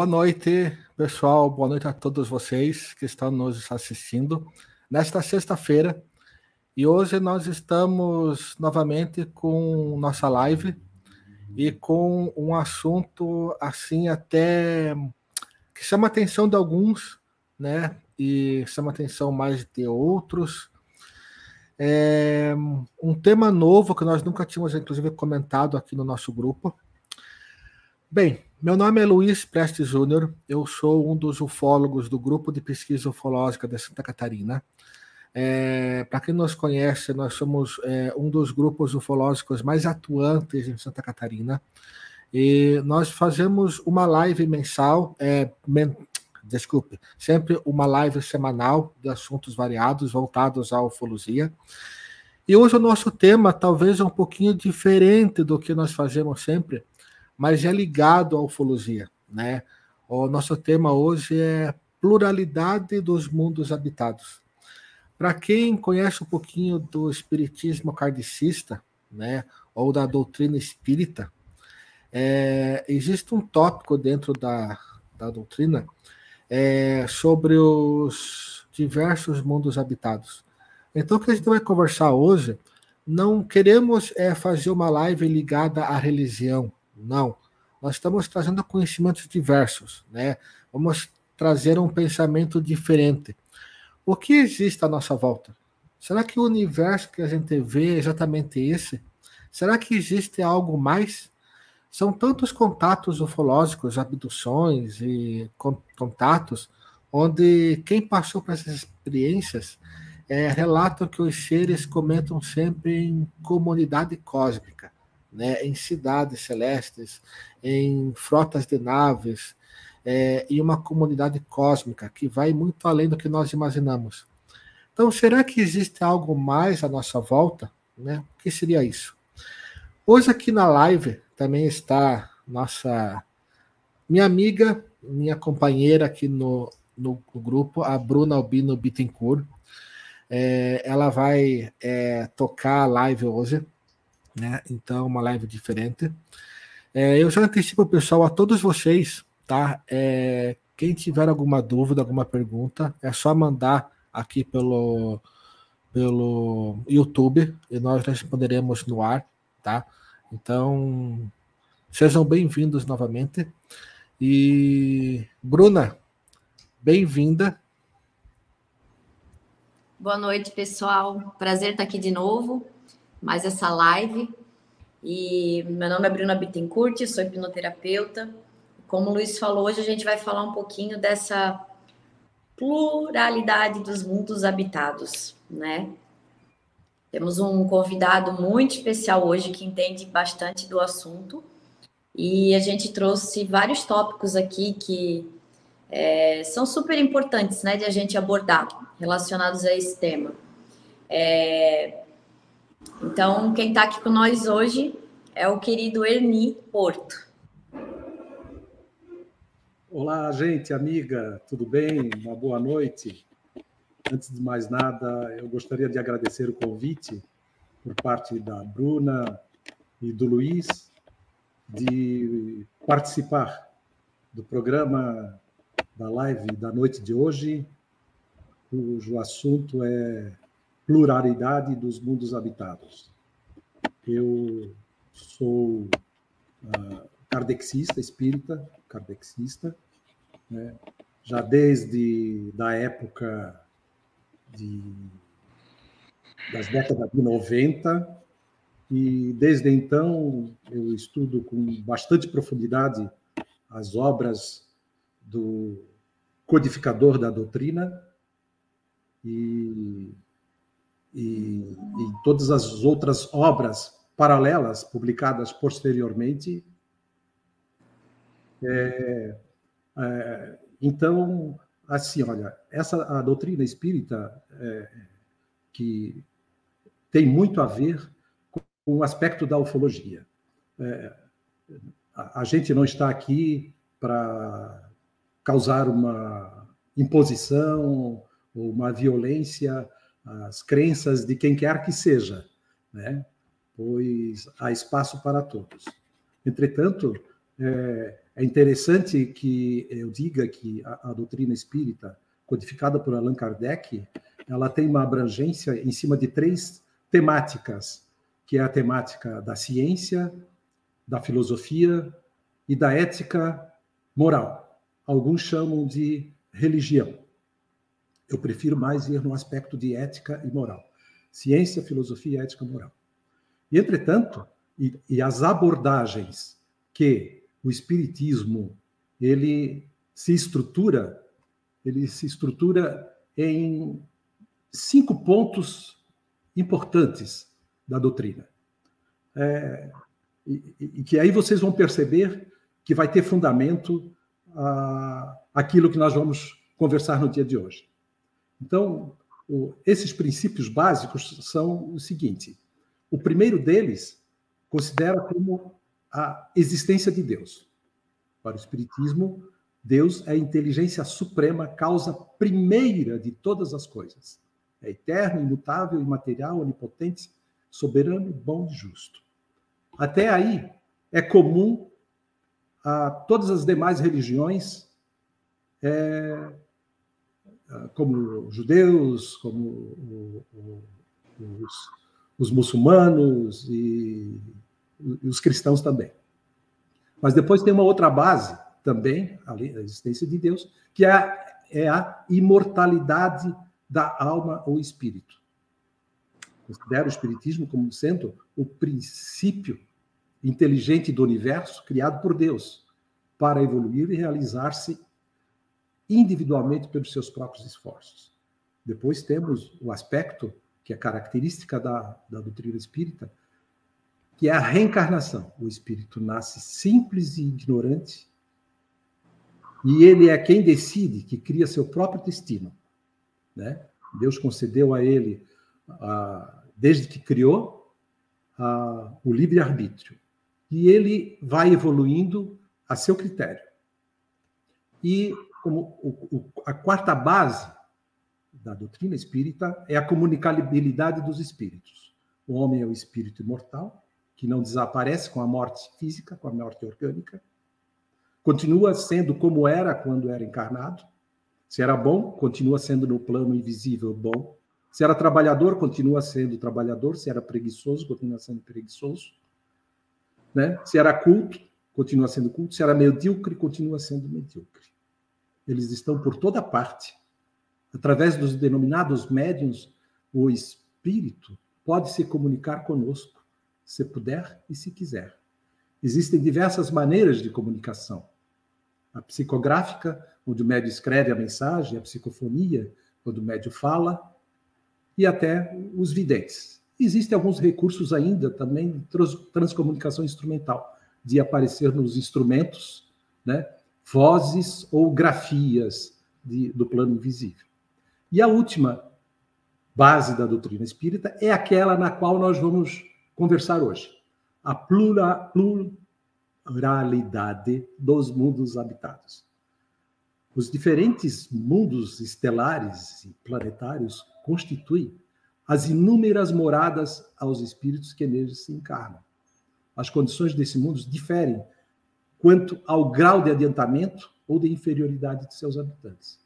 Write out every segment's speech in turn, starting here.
Boa noite, pessoal. Boa noite a todos vocês que estão nos assistindo nesta sexta-feira. E hoje nós estamos novamente com nossa live e com um assunto assim até que chama a atenção de alguns, né? E chama a atenção mais de outros. É um tema novo que nós nunca tínhamos, inclusive, comentado aqui no nosso grupo. Bem, meu nome é Luiz Prestes Júnior, eu sou um dos ufólogos do Grupo de Pesquisa Ufológica de Santa Catarina. É, Para quem nos conhece, nós somos é, um dos grupos ufológicos mais atuantes em Santa Catarina. E nós fazemos uma live mensal, é, men desculpe, sempre uma live semanal de assuntos variados voltados à ufologia. E hoje o nosso tema talvez é um pouquinho diferente do que nós fazemos sempre, mas é ligado à ufologia, né? O nosso tema hoje é pluralidade dos mundos habitados. Para quem conhece um pouquinho do espiritismo kardecista, né, ou da doutrina espírita, é, existe um tópico dentro da, da doutrina é, sobre os diversos mundos habitados. Então, o que a gente vai conversar hoje, não queremos é, fazer uma live ligada à religião, não. Nós estamos trazendo conhecimentos diversos, né? Vamos trazer um pensamento diferente. O que existe à nossa volta? Será que o universo que a gente vê é exatamente esse? Será que existe algo mais? São tantos contatos ufológicos, abduções e contatos, onde quem passou por essas experiências é, que os seres comentam sempre em comunidade cósmica, né, em cidades celestes, em frotas de naves, é, e uma comunidade cósmica que vai muito além do que nós imaginamos. Então, será que existe algo mais à nossa volta? Né? O que seria isso? Hoje aqui na live também está nossa minha amiga, minha companheira aqui no, no, no grupo, a Bruna Albino Bittencourt. É, ela vai é, tocar a live hoje, né? Então, uma live diferente. É, eu já antecipo, pessoal, a todos vocês tá? É, quem tiver alguma dúvida, alguma pergunta, é só mandar aqui pelo, pelo YouTube e nós responderemos no ar, tá? Então, sejam bem-vindos novamente. E, Bruna, bem-vinda. Boa noite, pessoal. Prazer estar aqui de novo, mais essa live. E meu nome é Bruna Bittencourt, sou hipnoterapeuta como o Luiz falou, hoje a gente vai falar um pouquinho dessa pluralidade dos mundos habitados, né? Temos um convidado muito especial hoje que entende bastante do assunto e a gente trouxe vários tópicos aqui que é, são super importantes, né, de a gente abordar relacionados a esse tema. É, então, quem está aqui com nós hoje é o querido Erni Porto. Olá, gente, amiga, tudo bem? Uma boa noite. Antes de mais nada, eu gostaria de agradecer o convite por parte da Bruna e do Luiz de participar do programa da live da noite de hoje, cujo assunto é pluralidade dos mundos habitados. Eu sou uh, kardecista, espírita, kardecista, né? já desde da época de, das décadas de 90, e desde então eu estudo com bastante profundidade as obras do codificador da doutrina e, e, e todas as outras obras paralelas publicadas posteriormente é, é, então, assim, olha, essa a doutrina espírita é, que tem muito a ver com o aspecto da ufologia. É, a, a gente não está aqui para causar uma imposição ou uma violência às crenças de quem quer que seja, né? pois há espaço para todos. Entretanto, é, é interessante que eu diga que a, a, doutrina espírita, codificada por Allan Kardec, ela tem uma abrangência em cima de três temáticas, que é a temática da ciência, da filosofia e da ética moral. Alguns chamam de religião. Eu prefiro mais ir no aspecto de ética e moral. Ciência, filosofia, ética, moral. E, entretanto, e, e as abordagens que o espiritismo ele se estrutura, ele se estrutura em cinco pontos importantes da doutrina. É, e, e, que aí vocês vão perceber que vai ter fundamento a, aquilo que nós vamos conversar no dia de hoje. Então, o, esses princípios básicos são o seguinte: o primeiro deles considera como a existência de Deus. Para o Espiritismo, Deus é a inteligência suprema, causa primeira de todas as coisas. É eterno, imutável, imaterial, onipotente, soberano, bom e justo. Até aí, é comum a todas as demais religiões, é, como judeus, como os, os muçulmanos e e os cristãos também. Mas depois tem uma outra base também, a existência de Deus, que é a, é a imortalidade da alma ou espírito. Considero o Espiritismo como sendo o princípio inteligente do universo criado por Deus para evoluir e realizar-se individualmente pelos seus próprios esforços. Depois temos o aspecto que é característica da, da doutrina espírita, que é a reencarnação. O espírito nasce simples e ignorante, e ele é quem decide, que cria seu próprio destino. Né? Deus concedeu a ele, desde que criou, o livre-arbítrio. E ele vai evoluindo a seu critério. E como a quarta base da doutrina espírita é a comunicabilidade dos espíritos. O homem é o espírito imortal, que não desaparece com a morte física, com a morte orgânica. Continua sendo como era quando era encarnado. Se era bom, continua sendo no plano invisível bom. Se era trabalhador, continua sendo trabalhador. Se era preguiçoso, continua sendo preguiçoso. Né? Se era culto, continua sendo culto. Se era medíocre, continua sendo medíocre. Eles estão por toda parte. Através dos denominados médiums, o espírito pode se comunicar conosco se puder e se quiser. Existem diversas maneiras de comunicação. A psicográfica, onde o médio escreve a mensagem, a psicofonia, onde o médio fala, e até os videntes. Existem alguns recursos ainda também de transcomunicação instrumental, de aparecer nos instrumentos, né, vozes ou grafias de, do plano invisível. E a última base da doutrina espírita é aquela na qual nós vamos conversar hoje. A pluralidade dos mundos habitados. Os diferentes mundos estelares e planetários constituem as inúmeras moradas aos espíritos que neles se encarnam. As condições desse mundo diferem quanto ao grau de adiantamento ou de inferioridade de seus habitantes.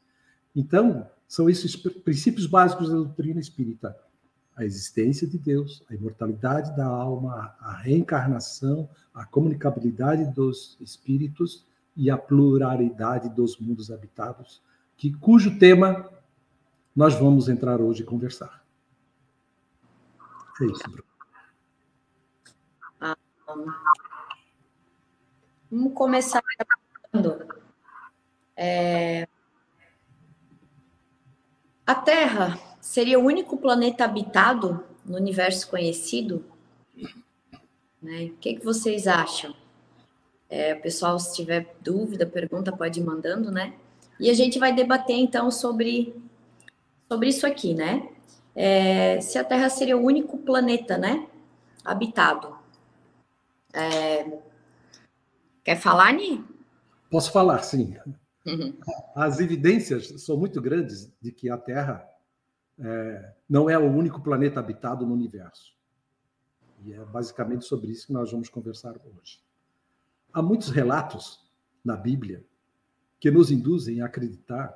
Então, são esses princípios básicos da doutrina espírita a existência de Deus, a imortalidade da alma, a reencarnação, a comunicabilidade dos espíritos e a pluralidade dos mundos habitados, que cujo tema nós vamos entrar hoje e conversar. É isso, Bruno. Ah, vamos começar é... A Terra seria o único planeta habitado no universo conhecido? Né? O que, que vocês acham? É, o pessoal, se tiver dúvida, pergunta, pode ir mandando, né? E a gente vai debater então sobre, sobre isso aqui, né? É, se a Terra seria o único planeta, né? Habitado. É... Quer falar, Ni? Posso falar, sim. Uhum. As evidências são muito grandes de que a Terra é, não é o único planeta habitado no universo. E é basicamente sobre isso que nós vamos conversar hoje. há muitos relatos na Bíblia que nos induzem a acreditar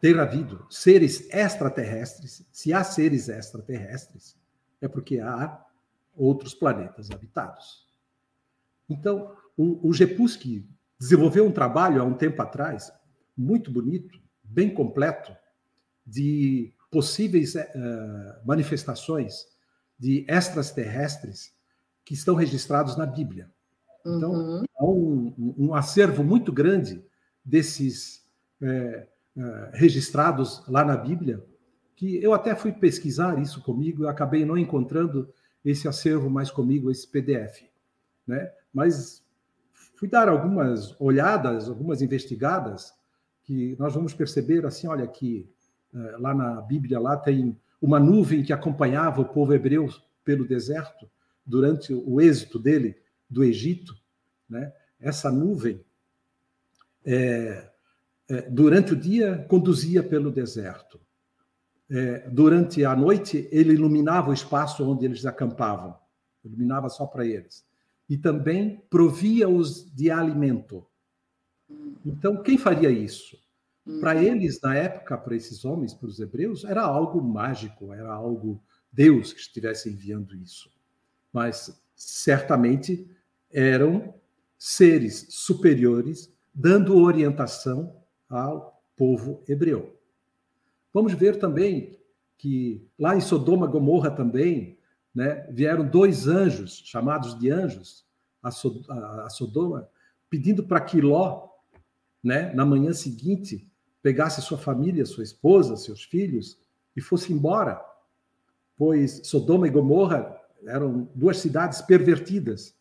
ter havido seres extraterrestres. Se há seres extraterrestres, é porque há outros planetas habitados. Então, o, o Gepusky desenvolveu um trabalho há um tempo atrás, muito bonito, bem completo, de possíveis uh, manifestações de extraterrestres que estão registrados na Bíblia. Então, uhum. há um, um, acervo muito grande desses é, é, registrados lá na Bíblia, que eu até fui pesquisar isso comigo e acabei não encontrando esse acervo mais comigo, esse PDF. Né? Mas fui dar algumas olhadas, algumas investigadas, que nós vamos perceber assim, olha que é, lá na Bíblia lá tem uma nuvem que acompanhava o povo hebreu pelo deserto durante o êxito dele do Egito, né? essa nuvem, é, é, durante o dia, conduzia pelo deserto. É, durante a noite, ele iluminava o espaço onde eles acampavam, iluminava só para eles. E também provia-os de alimento. Então, quem faria isso? Para uhum. eles, na época, para esses homens, para os hebreus, era algo mágico, era algo Deus que estivesse enviando isso. Mas certamente eram seres superiores dando orientação ao povo hebreu. Vamos ver também que lá em Sodoma e Gomorra também, né, vieram dois anjos, chamados de anjos, a, Sodoma, pedindo para que Ló, né, na manhã seguinte, pegasse sua família, sua esposa, seus filhos e fosse embora, pois Sodoma e Gomorra eram duas cidades pervertidas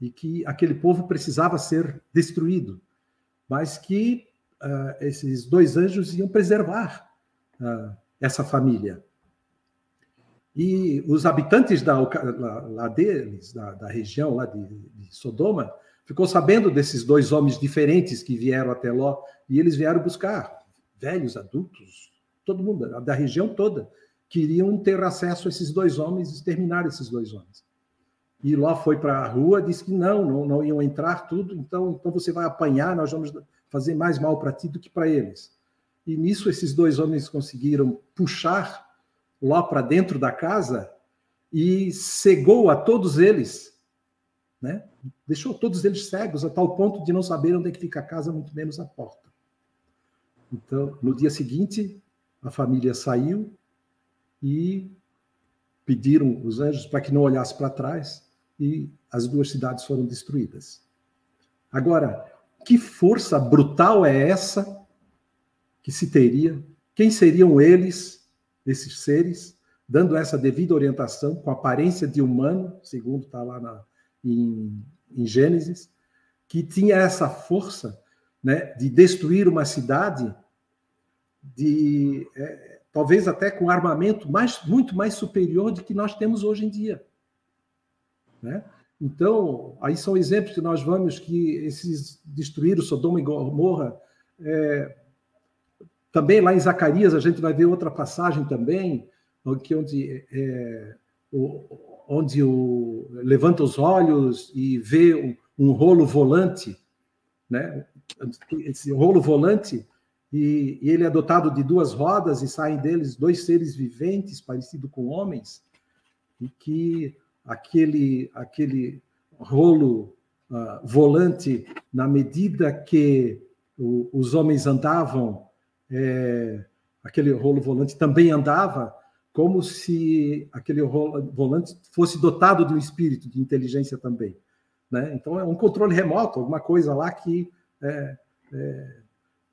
e que aquele povo precisava ser destruído, mas que uh, esses dois anjos iam preservar uh, essa família. E os habitantes da, lá, deles, da, da, região lá de, de, Sodoma, ficou sabendo desses dois homens diferentes que vieram até Ló, e eles vieram buscar velhos, adultos, todo mundo, da região toda, queriam ter acesso a esses dois homens exterminar esses dois homens. E Ló foi para a rua, disse que não, não, não iam entrar tudo, então, então você vai apanhar, nós vamos fazer mais mal para ti do que para eles. E nisso esses dois homens conseguiram puxar Ló para dentro da casa e cegou a todos eles, né? Deixou todos eles cegos a tal ponto de não saber onde é que fica a casa, muito menos a porta. Então, no dia seguinte, a família saiu e pediram os anjos para que não olhasse para trás e as duas cidades foram destruídas. Agora, que força brutal é essa que se teria? Quem seriam eles, esses seres, dando essa devida orientação com aparência de humano, segundo está lá na, em, em Gênesis, que tinha essa força né, de destruir uma cidade, de é, talvez até com armamento mais, muito mais superior do que nós temos hoje em dia. Né? Então, aí são exemplos que nós vamos que esses destruíram Sodoma e Gomorra. É, também lá em Zacarias a gente vai ver outra passagem também, onde, onde, é, onde o, levanta os olhos e vê um, um rolo volante, né? Esse rolo volante e, e, ele é dotado de duas rodas e saem deles dois seres viventes parecidos com homens e que aquele, aquele rolo uh, volante, na medida que o, os homens andavam, é, aquele rolo volante também andava, como se aquele rolo volante fosse dotado de um espírito de inteligência também. Né? Então, é um controle remoto, alguma coisa lá que está é, é,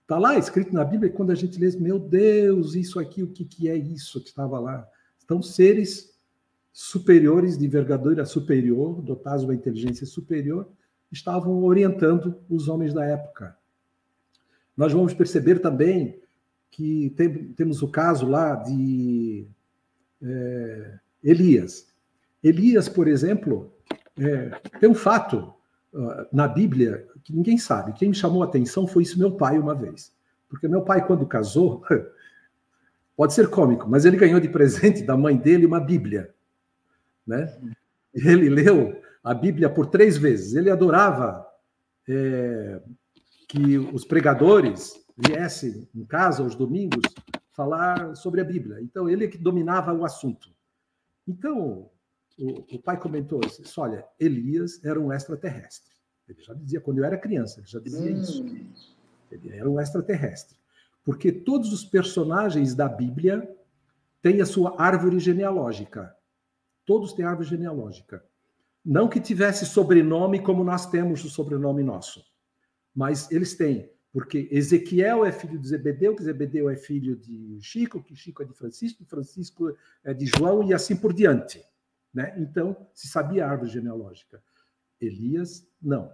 tá lá escrito na Bíblia, e quando a gente lê, meu Deus, isso aqui, o que, que é isso que estava lá? Então, seres superiores de envergadura superior, dotados de uma inteligência superior, estavam orientando os homens da época. Nós vamos perceber também que tem, temos o caso lá de é, Elias. Elias, por exemplo, é, tem um fato uh, na Bíblia que ninguém sabe. Quem me chamou a atenção foi isso meu pai uma vez. Porque meu pai, quando casou, pode ser cômico, mas ele ganhou de presente da mãe dele uma Bíblia né? Ele leu a Bíblia por três vezes. Ele adorava é, que os pregadores viessem em casa aos domingos falar sobre a Bíblia. Então, ele é que dominava o assunto. Então, o, o pai comentou assim, olha, Elias era um extraterrestre. Ele já dizia, quando eu era criança, ele já dizia hum. isso. Ele era um extraterrestre. Porque todos os personagens da Bíblia têm a sua árvore genealógica. Todos têm árvore genealógica. Não que tivesse sobrenome como nós temos o sobrenome nosso, mas eles têm, porque Ezequiel é filho de Zebedeu, que Zebedeu é filho de Chico, que Chico é de Francisco, Francisco é de João e assim por diante. Né? Então, se sabia a árvore genealógica. Elias, não.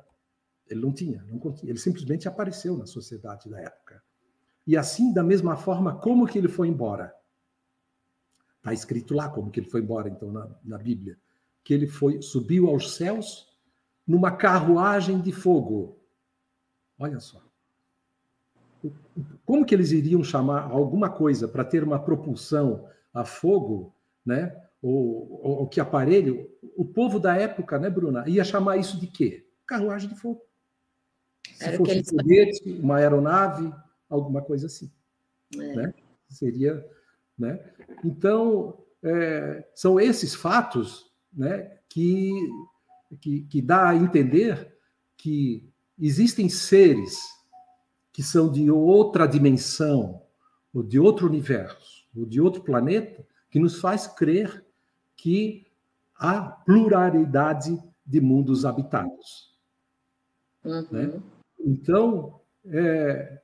Ele não tinha, não continha. Ele simplesmente apareceu na sociedade da época. E assim, da mesma forma, como que ele foi embora? Está escrito lá como que ele foi embora, então, na, na Bíblia que ele foi subiu aos céus numa carruagem de fogo. Olha só. Como que eles iriam chamar alguma coisa para ter uma propulsão a fogo, né? Ou, ou, que aparelho? O povo da época, né, Bruna, ia chamar isso de quê? Carruagem de fogo. Se Era fosse um foguete, uma aeronave, alguma coisa assim. É. Né? Seria, né? Então, é, são esses fatos né, que, que, que dá a entender que existem seres que são de outra dimensão, ou de outro universo, ou de outro planeta, que nos faz crer que há pluralidade de mundos habitados. Uhum. Né? Então, é,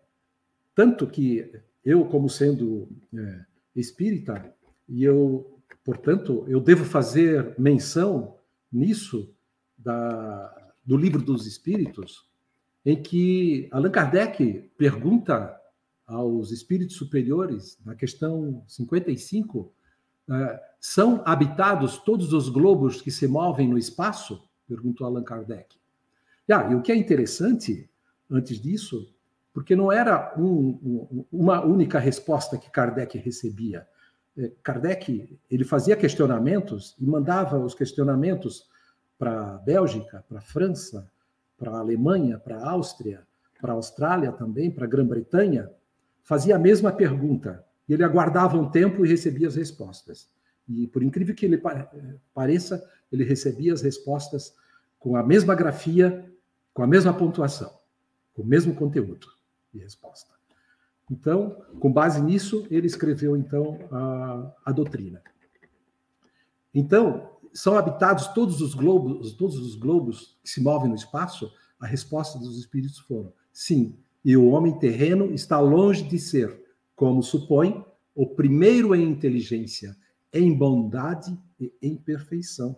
tanto que eu, como sendo é, espírita, e eu Portanto, eu devo fazer menção nisso da, do livro dos Espíritos, em que Allan Kardec pergunta aos espíritos superiores, na questão 55, uh, são habitados todos os globos que se movem no espaço? Perguntou Allan Kardec. Ah, e o que é interessante, antes disso, porque não era um, um, uma única resposta que Kardec recebia. É, Kardec ele fazia questionamentos e mandava os questionamentos para a Bélgica, para a França, para a Alemanha, para a Áustria, para a Austrália também, para a Grã-Bretanha, fazia a mesma pergunta. E ele aguardava um tempo e recebia as respostas. E por incrível que ele pareça, ele recebia as respostas com a mesma grafia, com a mesma pontuação, com o mesmo conteúdo de resposta. Então, com base nisso, ele escreveu então a, a doutrina. Então, são habitados todos os globos, todos os globos que se movem no espaço? A resposta dos espíritos foram: sim. E o homem terreno está longe de ser, como supõe, o primeiro em inteligência, em bondade e em perfeição.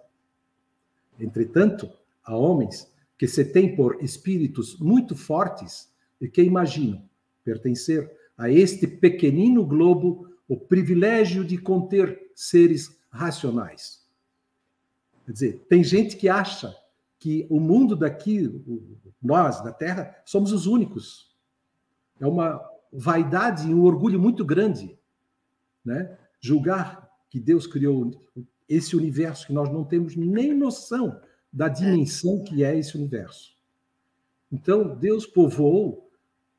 Entretanto, há homens que se têm por espíritos muito fortes e que imaginam pertencer a este pequenino globo o privilégio de conter seres racionais. Quer dizer, tem gente que acha que o mundo daqui, nós da Terra, somos os únicos. É uma vaidade e um orgulho muito grande, né? Julgar que Deus criou esse universo que nós não temos nem noção da dimensão que é esse universo. Então, Deus povoou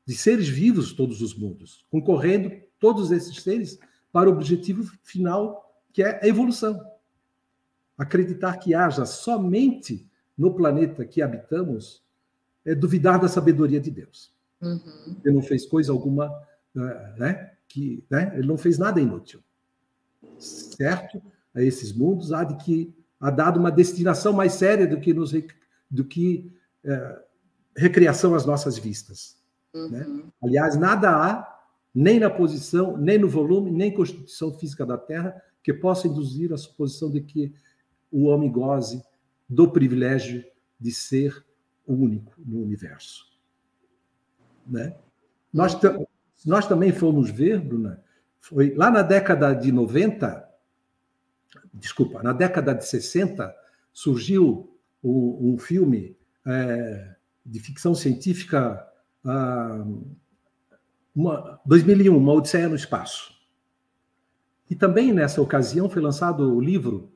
de seres vivos todos os mundos, concorrendo todos esses seres para o objetivo final, que é a evolução. Acreditar que haja somente no planeta que habitamos é duvidar da sabedoria de Deus. Uhum. Ele não fez coisa alguma, eh, né? Que, né? Ele não fez nada inútil. Certo? A esses mundos há de que há dado uma destinação mais séria do que nos do que é, recriação às nossas vistas. Uhum. Né? Aliás, nada há, nem na posição, nem no volume, nem constituição física da Terra, que possa induzir a suposição de que o homem goze do privilégio de ser o único no universo. Né? Nós, nós também fomos ver, Bruna, foi lá na década de 90, desculpa, na década de 60, surgiu um, um filme é, de ficção científica ah, uma, 2001, Uma Odisseia no Espaço. E também nessa ocasião foi lançado o livro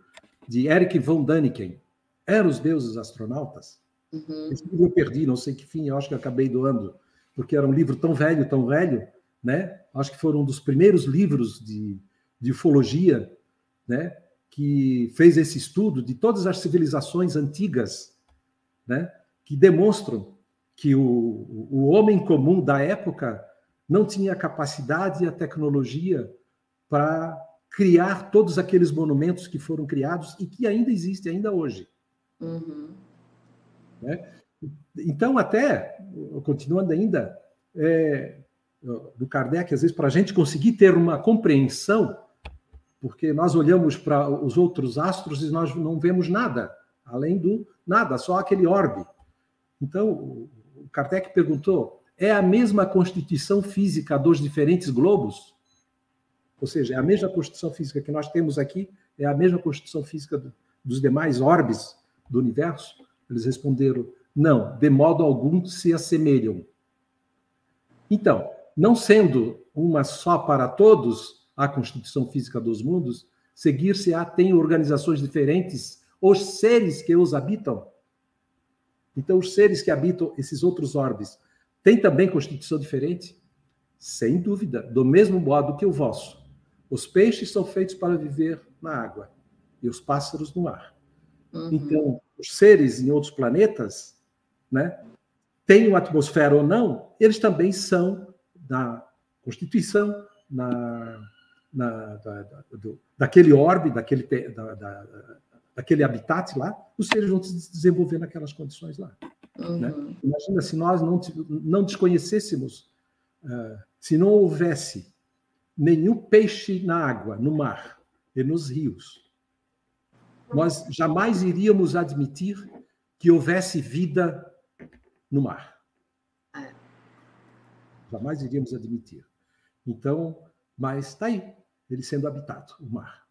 de Eric von Däniken, eram os deuses astronautas. Uhum. Esse livro eu perdi, não sei que fim, eu acho que acabei doando, porque era um livro tão velho, tão velho, né? Acho que foram um dos primeiros livros de, de ufologia, né? Que fez esse estudo de todas as civilizações antigas, né? Que demonstram que o, o homem comum da época não tinha a capacidade e a tecnologia para criar todos aqueles monumentos que foram criados e que ainda existem ainda hoje. Uhum. Né? Então, até, continuando ainda, é, do Kardec, às vezes, para a gente conseguir ter uma compreensão, porque nós olhamos para os outros astros e nós não vemos nada, além do nada, só aquele orbe. Então, o Kardec perguntou: é a mesma constituição física dos diferentes globos? Ou seja, é a mesma constituição física que nós temos aqui, é a mesma constituição física dos demais orbes do universo? Eles responderam: não, de modo algum se assemelham. Então, não sendo uma só para todos a constituição física dos mundos, seguir-se-á tem organizações diferentes os seres que os habitam. Então, os seres que habitam esses outros orbes têm também constituição diferente? Sem dúvida, do mesmo modo que o vosso. Os peixes são feitos para viver na água e os pássaros no ar. Uhum. Então, os seres em outros planetas, né, tenham atmosfera ou não, eles também são da constituição, na, na da, da, do, daquele orbe, daquele, da, da, daquele habitat lá, os seres vão se desenvolver naquelas condições lá. Uhum. Né? Imagina se nós não, não desconhecêssemos, uh, se não houvesse nenhum peixe na água, no mar e nos rios, nós jamais iríamos admitir que houvesse vida no mar. É. Jamais iríamos admitir. Então, mas está aí, ele sendo habitado, o mar.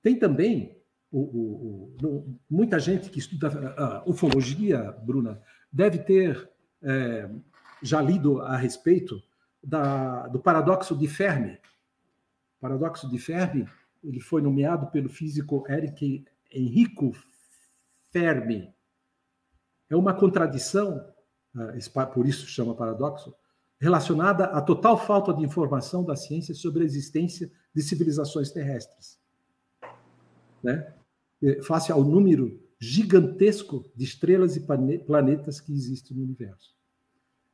Tem também o, o, o, muita gente que estuda a ufologia, Bruna, deve ter é, já lido a respeito da, do paradoxo de Fermi. O paradoxo de Fermi ele foi nomeado pelo físico Eric Enrico Fermi. É uma contradição, ah, por isso chama paradoxo, relacionada à total falta de informação da ciência sobre a existência de civilizações terrestres. Né? Face ao número gigantesco de estrelas e planetas que existem no universo.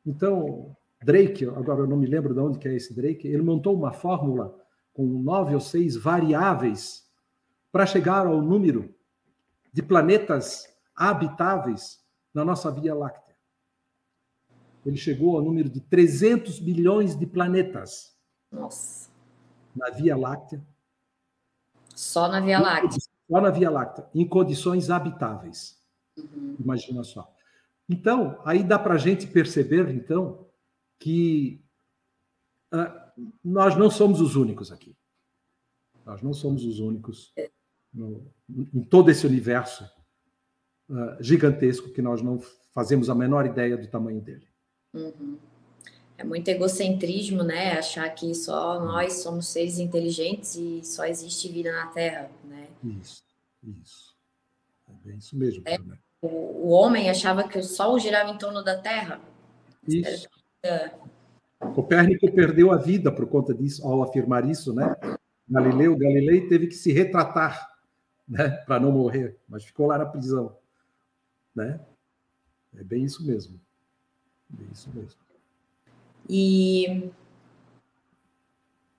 Então, Drake, agora eu não me lembro de onde que é esse Drake, ele montou uma fórmula com nove ou seis variáveis para chegar ao número de planetas habitáveis na nossa Via Láctea. Ele chegou ao número de 300 bilhões de planetas. Nossa. Na Via Láctea. Só na Via Láctea. Só na Via Láctea, em condições habitáveis. Uhum. Imagina só. Então, aí dá para a gente perceber, então, que uh, nós não somos os únicos aqui. Nós não somos os únicos no, em todo esse universo uh, gigantesco que nós não fazemos a menor ideia do tamanho dele. Uhum. É muito egocentrismo, né? Achar que só nós somos seres inteligentes e só existe vida na Terra, né? Isso, isso. É bem isso mesmo. É, o, o, homem achava que o Sol girava em torno da Terra. Isso. Copérnico perdeu a vida por conta disso, ao afirmar isso, né? Galileu Galilei teve que se retratar, né, para não morrer, mas ficou lá na prisão, né? É bem isso mesmo. Bem isso mesmo. E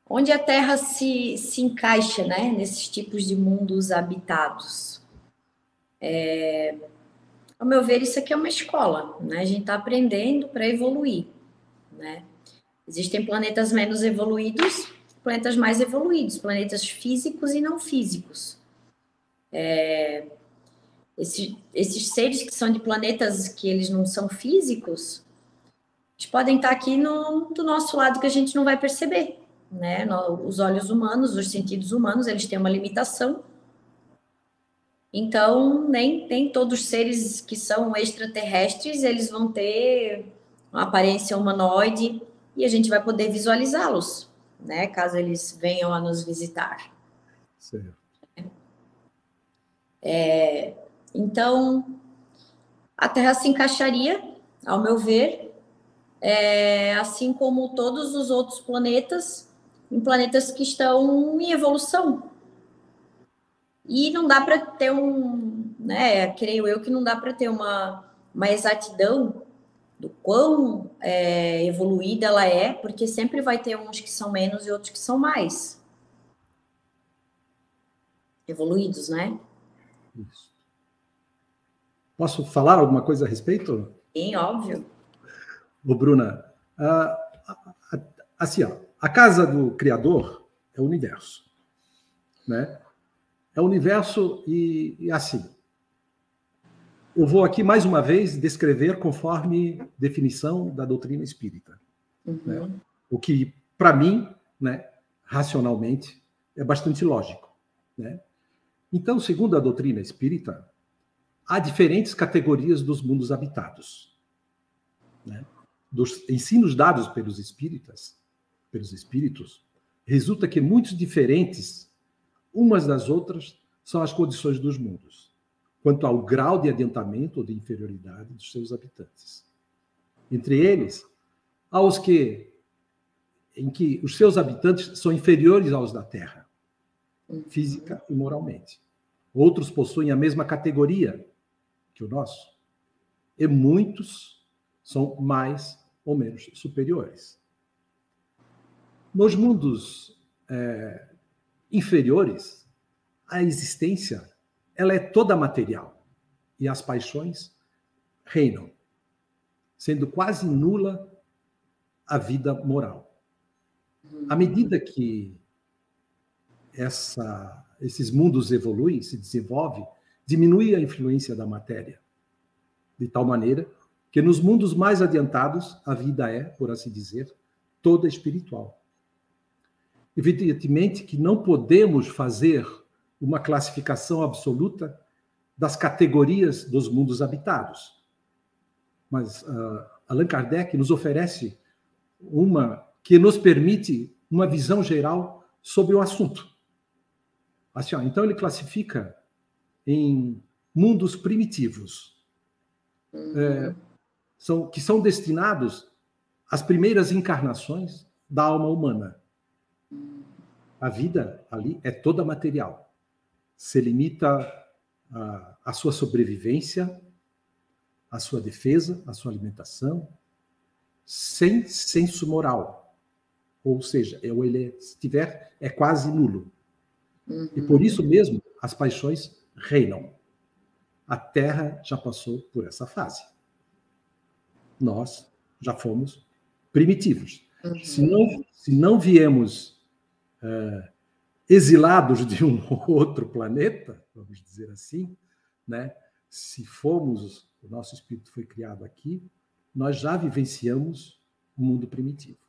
onde a Terra se, se encaixa, né, nesses tipos de mundos habitados? É, ao meu ver, isso aqui é uma escola, né? A gente está aprendendo para evoluir, né? Existem planetas menos evoluídos, planetas mais evoluídos, planetas físicos e não físicos. É, esses, seres que são de planetas que eles não são físicos, eles podem estar aqui no, do nosso lado que a gente não vai perceber. Né? Os olhos humanos, os sentidos humanos, eles têm uma limitação. Então, nem, nem todos os seres que são extraterrestres, eles vão ter uma aparência humanoide e a gente vai poder visualizá-los, né, caso eles venham a nos visitar. Certo. É, Então, a Terra se encaixaria, ao meu ver, é, assim como todos os outros planetas, em planetas que estão em evolução. E não dá para ter um, né, creio eu que não dá para ter uma, uma exatidão do quão é, evoluída ela é, porque sempre vai ter uns que são menos e outros que são mais evoluídos, né? Isso. Posso falar alguma coisa a respeito? Sim, óbvio. Ô, Bruna, assim, ó, a casa do Criador é o universo, né? É o universo e, e assim, eu vou aqui mais uma vez descrever conforme definição da doutrina espírita. Uhum. Né? O que, para mim, né, racionalmente, é bastante lógico. Né? Então, segundo a doutrina espírita, há diferentes categorias dos mundos habitados. Né? Dos ensinos dados pelos espíritas, pelos espíritos, resulta que muitos diferentes umas das outras são as condições dos mundos quanto ao grau de adiantamento ou de inferioridade dos seus habitantes. Entre eles, há os que em que os seus habitantes são inferiores aos da Terra, física e moralmente. Outros possuem a mesma categoria que o nosso. E muitos são mais ou menos superiores. Nos mundos é, inferiores, a existência ela é toda material. E as paixões reinam, sendo quase nula a vida moral. À medida que essa, esses mundos evoluem, se desenvolvem, diminui a influência da matéria, de tal maneira que nos mundos mais adiantados a vida é, por assim dizer, toda espiritual. Evidentemente que não podemos fazer uma classificação absoluta das categorias dos mundos habitados. Mas uh, Allan Kardec nos oferece uma que nos permite uma visão geral sobre o assunto. Assim, ó, então ele classifica em mundos primitivos, uhum. é, são, que são destinados às primeiras encarnações da alma humana. A vida ali é toda material se limita à sua sobrevivência, à sua defesa, à sua alimentação, sem senso moral. Ou seja, é ele, se tiver, é quase nulo. Uhum. E por isso mesmo as paixões reinam. A Terra já passou por essa fase. Nós já fomos primitivos. Uhum. Se, não, se não viemos uh, exilados de um outro planeta, vamos dizer assim, né? Se fomos, o nosso espírito foi criado aqui, nós já vivenciamos o mundo primitivo.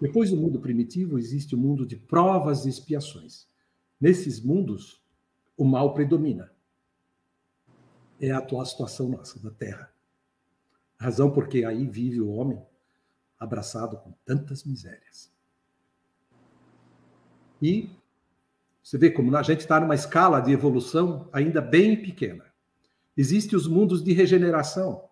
Depois do mundo primitivo existe o mundo de provas e expiações. Nesses mundos, o mal predomina. É a atual situação nossa da Terra. Razão porque aí vive o homem abraçado com tantas misérias. E você vê como a gente está numa escala de evolução ainda bem pequena. Existem os mundos de regeneração.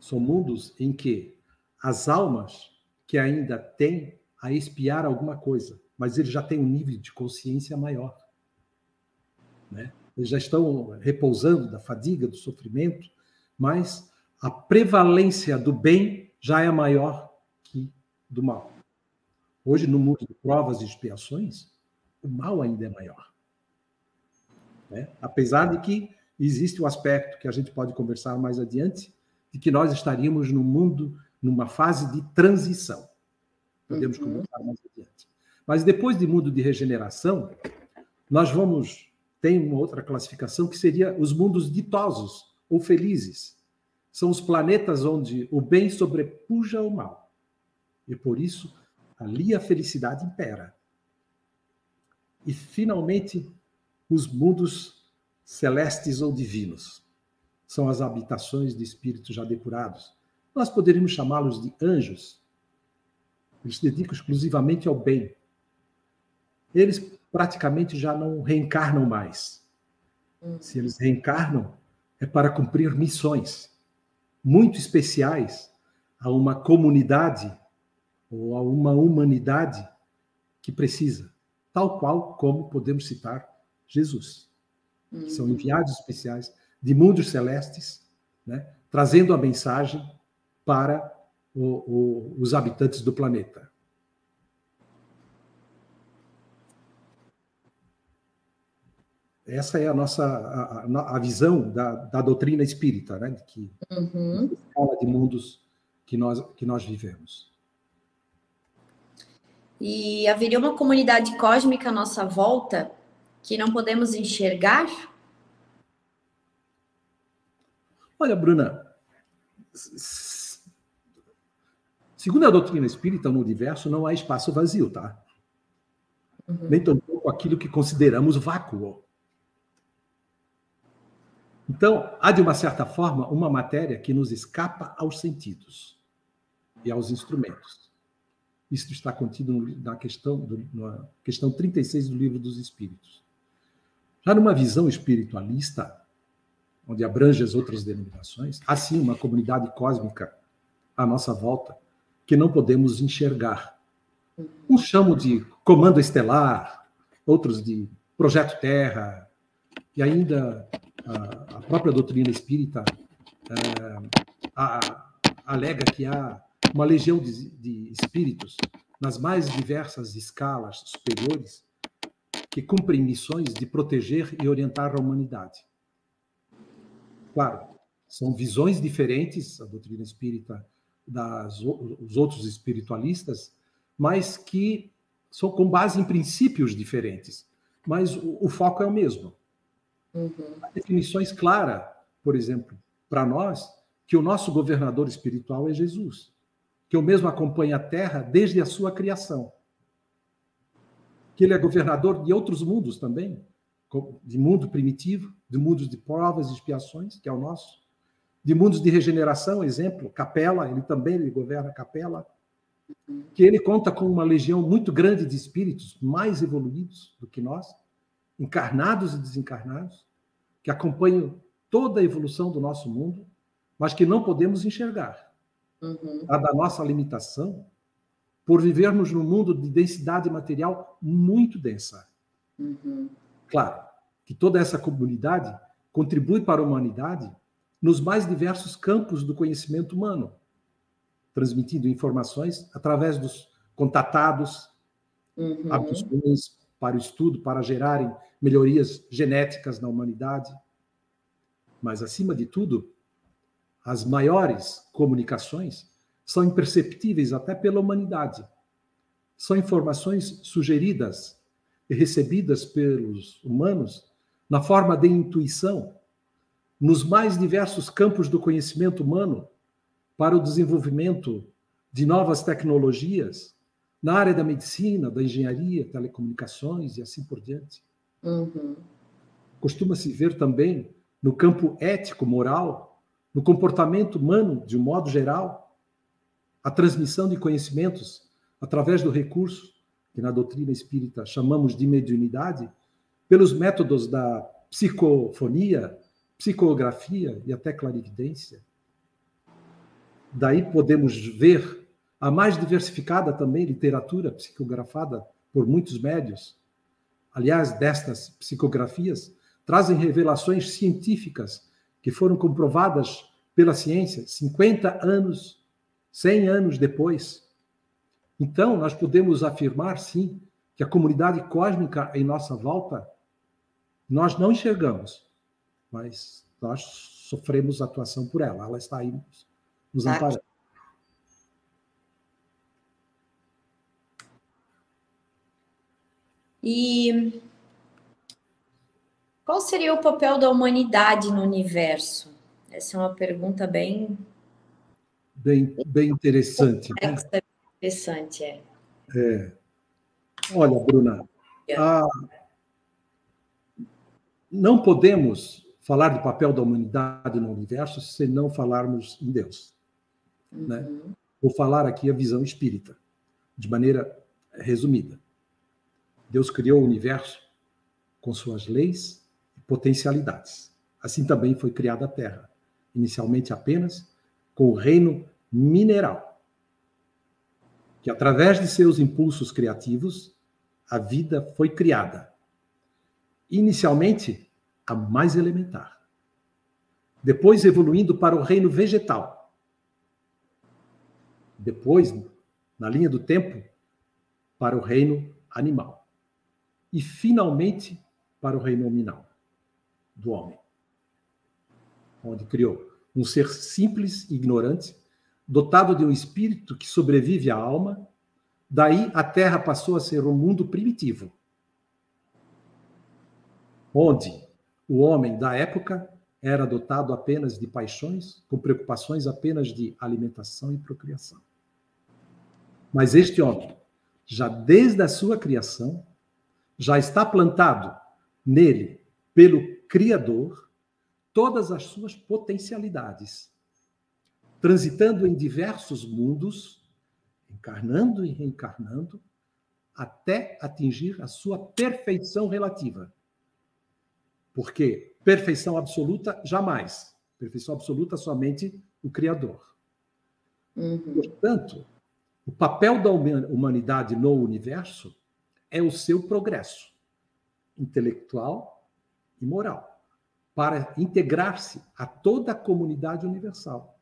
São mundos em que as almas que ainda têm a espiar alguma coisa, mas eles já têm um nível de consciência maior. Né? Eles já estão repousando da fadiga, do sofrimento, mas a prevalência do bem já é maior que do mal. Hoje, no mundo de provas e expiações, o mal ainda é maior. Né? Apesar de que existe o um aspecto que a gente pode conversar mais adiante, de que nós estaríamos no mundo, numa fase de transição. Podemos uhum. conversar mais adiante. Mas depois de mundo de regeneração, nós vamos. Tem uma outra classificação que seria os mundos ditosos ou felizes. São os planetas onde o bem sobrepuja o mal. E por isso Ali a felicidade impera. E, finalmente, os mundos celestes ou divinos são as habitações de espíritos já depurados. Nós poderíamos chamá-los de anjos. Eles se dedicam exclusivamente ao bem. Eles praticamente já não reencarnam mais. Uhum. Se eles reencarnam, é para cumprir missões muito especiais a uma comunidade ou a uma humanidade que precisa, tal qual como podemos citar Jesus. Uhum. São enviados especiais de mundos celestes, né, trazendo a mensagem para o, o, os habitantes do planeta. Essa é a nossa a, a visão da, da, doutrina espírita, né? De que uhum. fala de mundos que nós que nós vivemos. E haveria uma comunidade cósmica à nossa volta que não podemos enxergar? Olha, Bruna, segundo a doutrina espírita, no universo não há espaço vazio, tá? Uhum. Nem tampouco aquilo que consideramos vácuo. Então, há de uma certa forma uma matéria que nos escapa aos sentidos e aos instrumentos. Isso está contido na questão, do, na questão 36 do Livro dos Espíritos. Já numa visão espiritualista, onde abrange as outras denominações, há sim uma comunidade cósmica à nossa volta que não podemos enxergar. Uns chamam de comando estelar, outros de projeto Terra, e ainda a, própria doutrina espírita a, alega que há uma legião de, de espíritos nas mais diversas escalas superiores que cumprem missões de proteger e orientar a humanidade. Claro, são visões diferentes, a doutrina espírita das os outros espiritualistas, mas que são com base em princípios diferentes. Mas o, o foco é o mesmo. Uhum. Definições claras, por exemplo, para nós, que o nosso governador espiritual é Jesus, que o mesmo acompanha a Terra desde a sua criação. Que ele é governador de outros mundos também, de mundo primitivo, de mundos de provas e expiações, que é o nosso, de mundos de regeneração, exemplo, Capela, ele também ele governa Capela, que ele conta com uma legião muito grande de espíritos mais evoluídos do que nós, encarnados e desencarnados, que acompanham toda a evolução do nosso mundo, mas que não podemos enxergar. Uhum. A da nossa limitação, por vivermos num mundo de densidade material muito densa. Uhum. Claro que toda essa comunidade contribui para a humanidade nos mais diversos campos do conhecimento humano, transmitindo informações através dos contatados, uhum. para o estudo, para gerarem melhorias genéticas na humanidade. Mas, acima de tudo, as maiores comunicações são imperceptíveis até pela humanidade. São informações sugeridas e recebidas pelos humanos na forma de intuição, nos mais diversos campos do conhecimento humano, para o desenvolvimento de novas tecnologias, na área da medicina, da engenharia, telecomunicações e assim por diante. Uhum. Costuma-se ver também no campo ético, moral, no comportamento humano, de um modo geral, a transmissão de conhecimentos através do recurso que na doutrina espírita chamamos de mediunidade, pelos métodos da psicofonia, psicografia e até clarividência. Daí podemos ver a mais diversificada também literatura psicografada por muitos médios. Aliás, destas psicografias trazem revelações científicas que foram comprovadas pela ciência 50 anos, 100 anos depois. Então, nós podemos afirmar, sim, que a comunidade cósmica em nossa volta nós não enxergamos, mas nós sofremos atuação por ela. Ela está aí nos amparando. E qual seria o papel da humanidade no universo? Essa é uma pergunta bem bem, bem interessante. Né? Interessante, é. é. Olha, Bruna, a... não podemos falar do papel da humanidade no universo se não falarmos em Deus. Uhum. Né? Vou falar aqui a visão espírita, de maneira resumida. Deus criou o universo com suas leis potencialidades. Assim também foi criada a Terra, inicialmente apenas com o reino mineral, que através de seus impulsos criativos, a vida foi criada. Inicialmente, a mais elementar. Depois evoluindo para o reino vegetal. Depois, na linha do tempo, para o reino animal. E finalmente para o reino nominal do homem, onde criou um ser simples e ignorante, dotado de um espírito que sobrevive à alma. Daí a Terra passou a ser um mundo primitivo, onde o homem da época era dotado apenas de paixões, com preocupações apenas de alimentação e procriação. Mas este homem, já desde a sua criação, já está plantado nele pelo Criador todas as suas potencialidades, transitando em diversos mundos, encarnando e reencarnando, até atingir a sua perfeição relativa. Porque perfeição absoluta, jamais. Perfeição absoluta, somente o Criador. Uhum. Portanto, o papel da humanidade no universo é o seu progresso intelectual e moral, para integrar-se a toda a comunidade universal,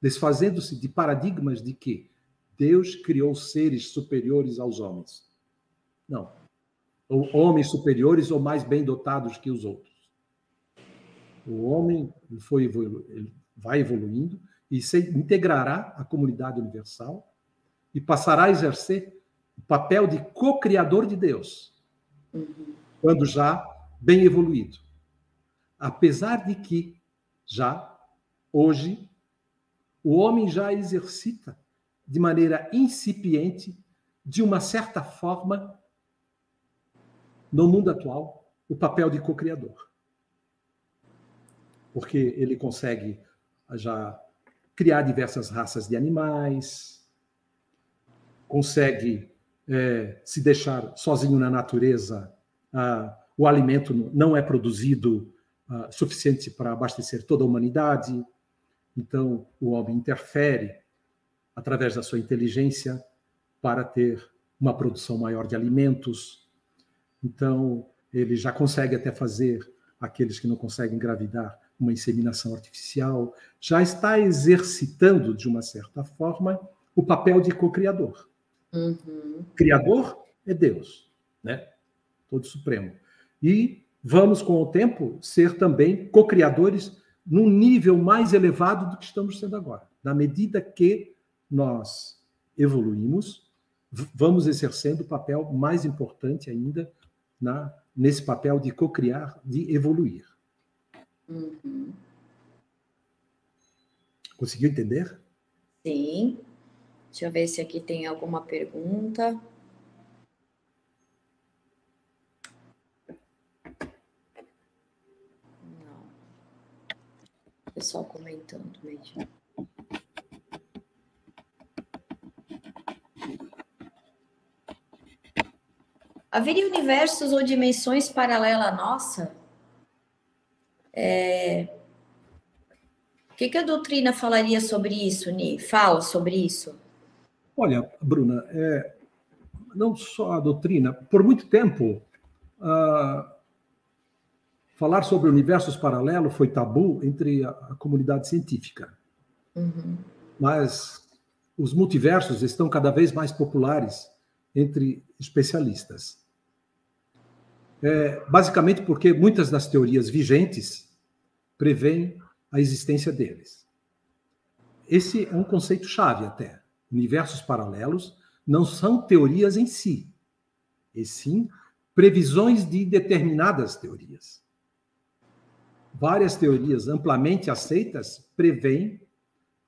desfazendo-se de paradigmas de que Deus criou seres superiores aos homens. Não. Ou homens superiores ou mais bem dotados que os outros. O homem foi evolu vai evoluindo e se integrará à comunidade universal e passará a exercer o papel de co-criador de Deus, uhum. quando já bem evoluído. Apesar de que, já, hoje, o homem já exercita de maneira incipiente, de uma certa forma, no mundo atual, o papel de co-criador. Porque ele consegue já criar diversas raças de animais, consegue é, se deixar sozinho na natureza, ah, o alimento não é produzido ah, suficiente para abastecer toda a humanidade. Então, o homem interfere através da sua inteligência para ter uma produção maior de alimentos. Então, ele já consegue até fazer aqueles que não conseguem engravidar uma inseminação artificial, já está exercitando de uma certa forma o papel de co-criador. Uhum. Criador é Deus, né? Todo Supremo. E vamos, com o tempo, ser também co-criadores num nível mais elevado do que estamos sendo agora. Na medida que nós evoluímos, vamos exercendo o papel mais importante ainda na, nesse papel de co-criar, de evoluir. Uhum. Conseguiu entender? Sim. Deixa eu ver se aqui tem alguma pergunta. Não. Pessoal comentando mesmo. Haveria universos ou dimensões paralelas à nossa? É... O que, que a doutrina falaria sobre isso, Ni? Fala sobre isso. Olha, Bruna, é, não só a doutrina, por muito tempo, ah, falar sobre universos paralelos foi tabu entre a, a comunidade científica. Uhum. Mas os multiversos estão cada vez mais populares entre especialistas. É, basicamente porque muitas das teorias vigentes prevêem a existência deles. Esse é um conceito chave até universos paralelos não são teorias em si, e sim previsões de determinadas teorias. Várias teorias amplamente aceitas preveem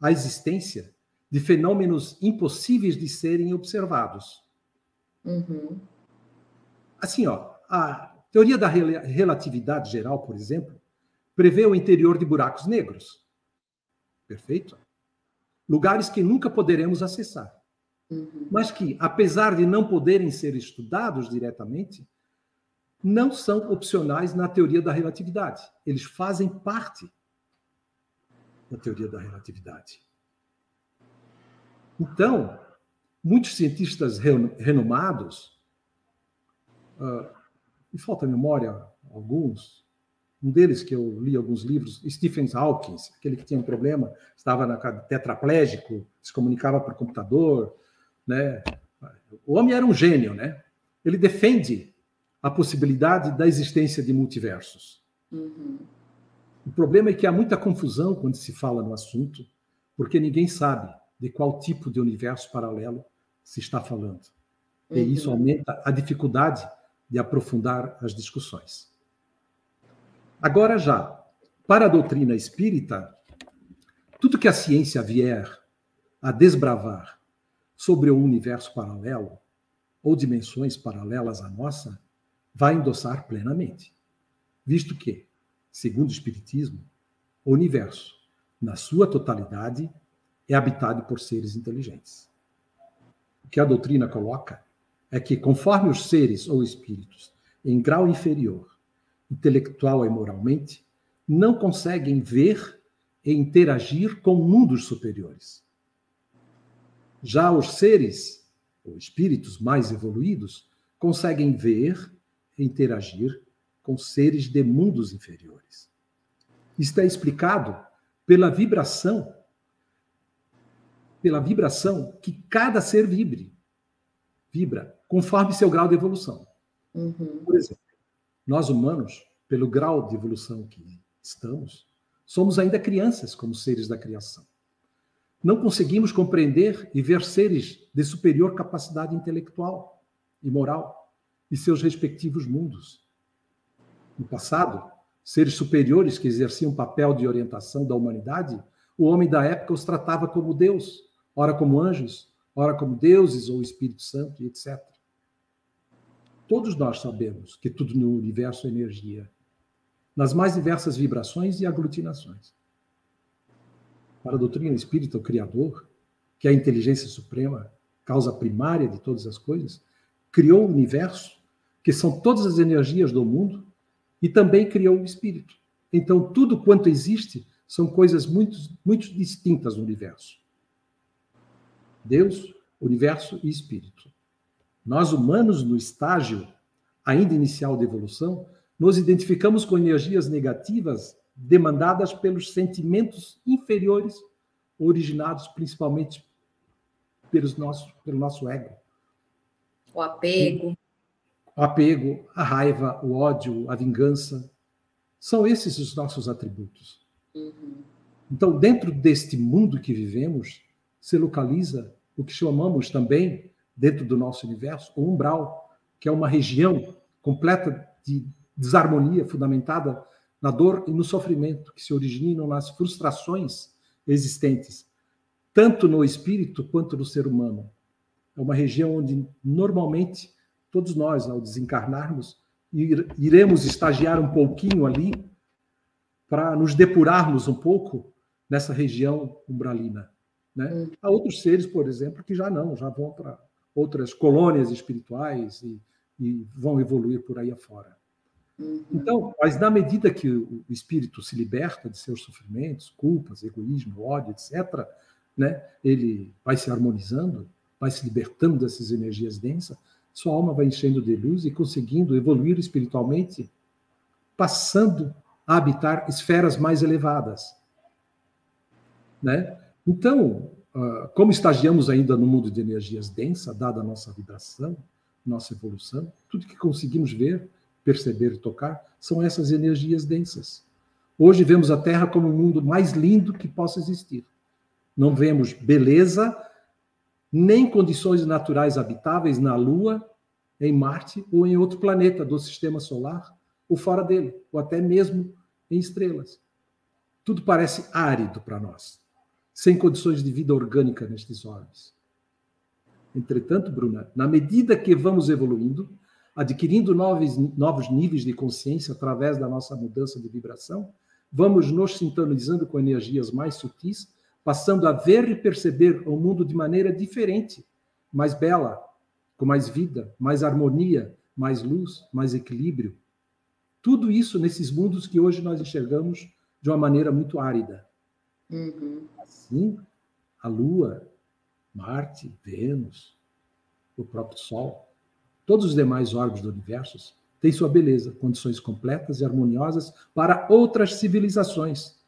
a existência de fenômenos impossíveis de serem observados. Uhum. Assim, ó, a teoria da relatividade geral, por exemplo, prevê o interior de buracos negros. Perfeito? lugares que nunca poderemos acessar. Uhum. Mas que, apesar de não poderem ser estudados diretamente, não são opcionais na teoria da relatividade. Eles fazem parte da teoria da relatividade. Então, muitos cientistas renomados, uh, me falta memória alguns, um deles que eu li alguns livros, Stephen Hawking, aquele que tinha um problema, estava na, tetraplégico, se comunicava por computador, né? O homem era um gênio, né? Ele defende a possibilidade da existência de multiversos. Uhum. O problema é que há muita confusão quando se fala no assunto, porque ninguém sabe de qual tipo de universo paralelo se está falando. Uhum. E isso aumenta a dificuldade de aprofundar as discussões. Agora já, para a doutrina espírita, tudo que a ciência vier a desbravar sobre o universo paralelo ou dimensões paralelas à nossa, vai endossar plenamente, visto que, segundo o Espiritismo, o universo, na sua totalidade, é habitado por seres inteligentes. O que a doutrina coloca é que, conforme os seres ou espíritos, em grau inferior, intelectual e moralmente, não conseguem ver e interagir com mundos superiores. Já os seres, ou espíritos mais evoluídos, conseguem ver interagir com seres de mundos inferiores. Isto é explicado pela vibração, pela vibração que cada ser vibre, vibra, conforme seu grau de evolução. Uhum. Por exemplo, nós humanos, pelo grau de evolução que estamos, somos ainda crianças como seres da criação. Não conseguimos compreender e ver seres de superior capacidade intelectual e moral e seus respectivos mundos. No passado, seres superiores que exerciam papel de orientação da humanidade, o homem da época os tratava como Deus, ora como anjos, ora como deuses ou Espírito Santo, etc. Todos nós sabemos que tudo no universo é energia, nas mais diversas vibrações e aglutinações. Para a doutrina espírita, o Criador, que é a inteligência suprema, causa primária de todas as coisas, criou o universo, que são todas as energias do mundo, e também criou o espírito. Então, tudo quanto existe são coisas muito, muito distintas no universo. Deus, universo e espírito. Nós, humanos, no estágio ainda inicial de evolução, nos identificamos com energias negativas demandadas pelos sentimentos inferiores, originados principalmente pelos nossos, pelo nosso ego. O apego. O apego, a raiva, o ódio, a vingança. São esses os nossos atributos. Uhum. Então, dentro deste mundo que vivemos, se localiza o que chamamos também dentro do nosso universo, o umbral, que é uma região completa de desarmonia fundamentada na dor e no sofrimento que se originam nas frustrações existentes, tanto no espírito quanto no ser humano. É uma região onde normalmente todos nós, ao desencarnarmos, iremos estagiar um pouquinho ali para nos depurarmos um pouco nessa região umbralina. Né? Hum. Há outros seres, por exemplo, que já não, já vão para outras colônias espirituais e, e, vão evoluir por aí afora. Uhum. Então, mas na medida que o espírito se liberta de seus sofrimentos, culpas, egoísmo, ódio, etc., né, ele vai se harmonizando, vai se libertando dessas energias densas, sua alma vai enchendo de luz e conseguindo evoluir espiritualmente, passando a habitar esferas mais elevadas. Né? Então, ah, como estagiamos ainda no mundo de energias densas, dada a nossa vibração, nossa evolução, tudo que conseguimos ver, perceber e tocar são essas energias densas. Hoje vemos a Terra como o mundo mais lindo que possa existir. Não vemos beleza, nem condições naturais habitáveis na Lua, em Marte ou em outro planeta do sistema solar, ou fora dele, ou até mesmo em estrelas. Tudo parece árido para nós sem condições de vida orgânica nestes orbes. Entretanto, Bruna, na medida que vamos evoluindo, adquirindo novos, novos níveis de consciência através da nossa mudança de vibração, vamos nos sintonizando com energias mais sutis, passando a ver e perceber o mundo de maneira diferente, mais bela, com mais vida, mais harmonia, mais luz, mais equilíbrio. Tudo isso nesses mundos que hoje nós enxergamos de uma maneira muito árida. Uhum. Assim, a Lua, Marte, Vênus, o próprio Sol, todos os demais órgãos do universo têm sua beleza, condições completas e harmoniosas para outras civilizações,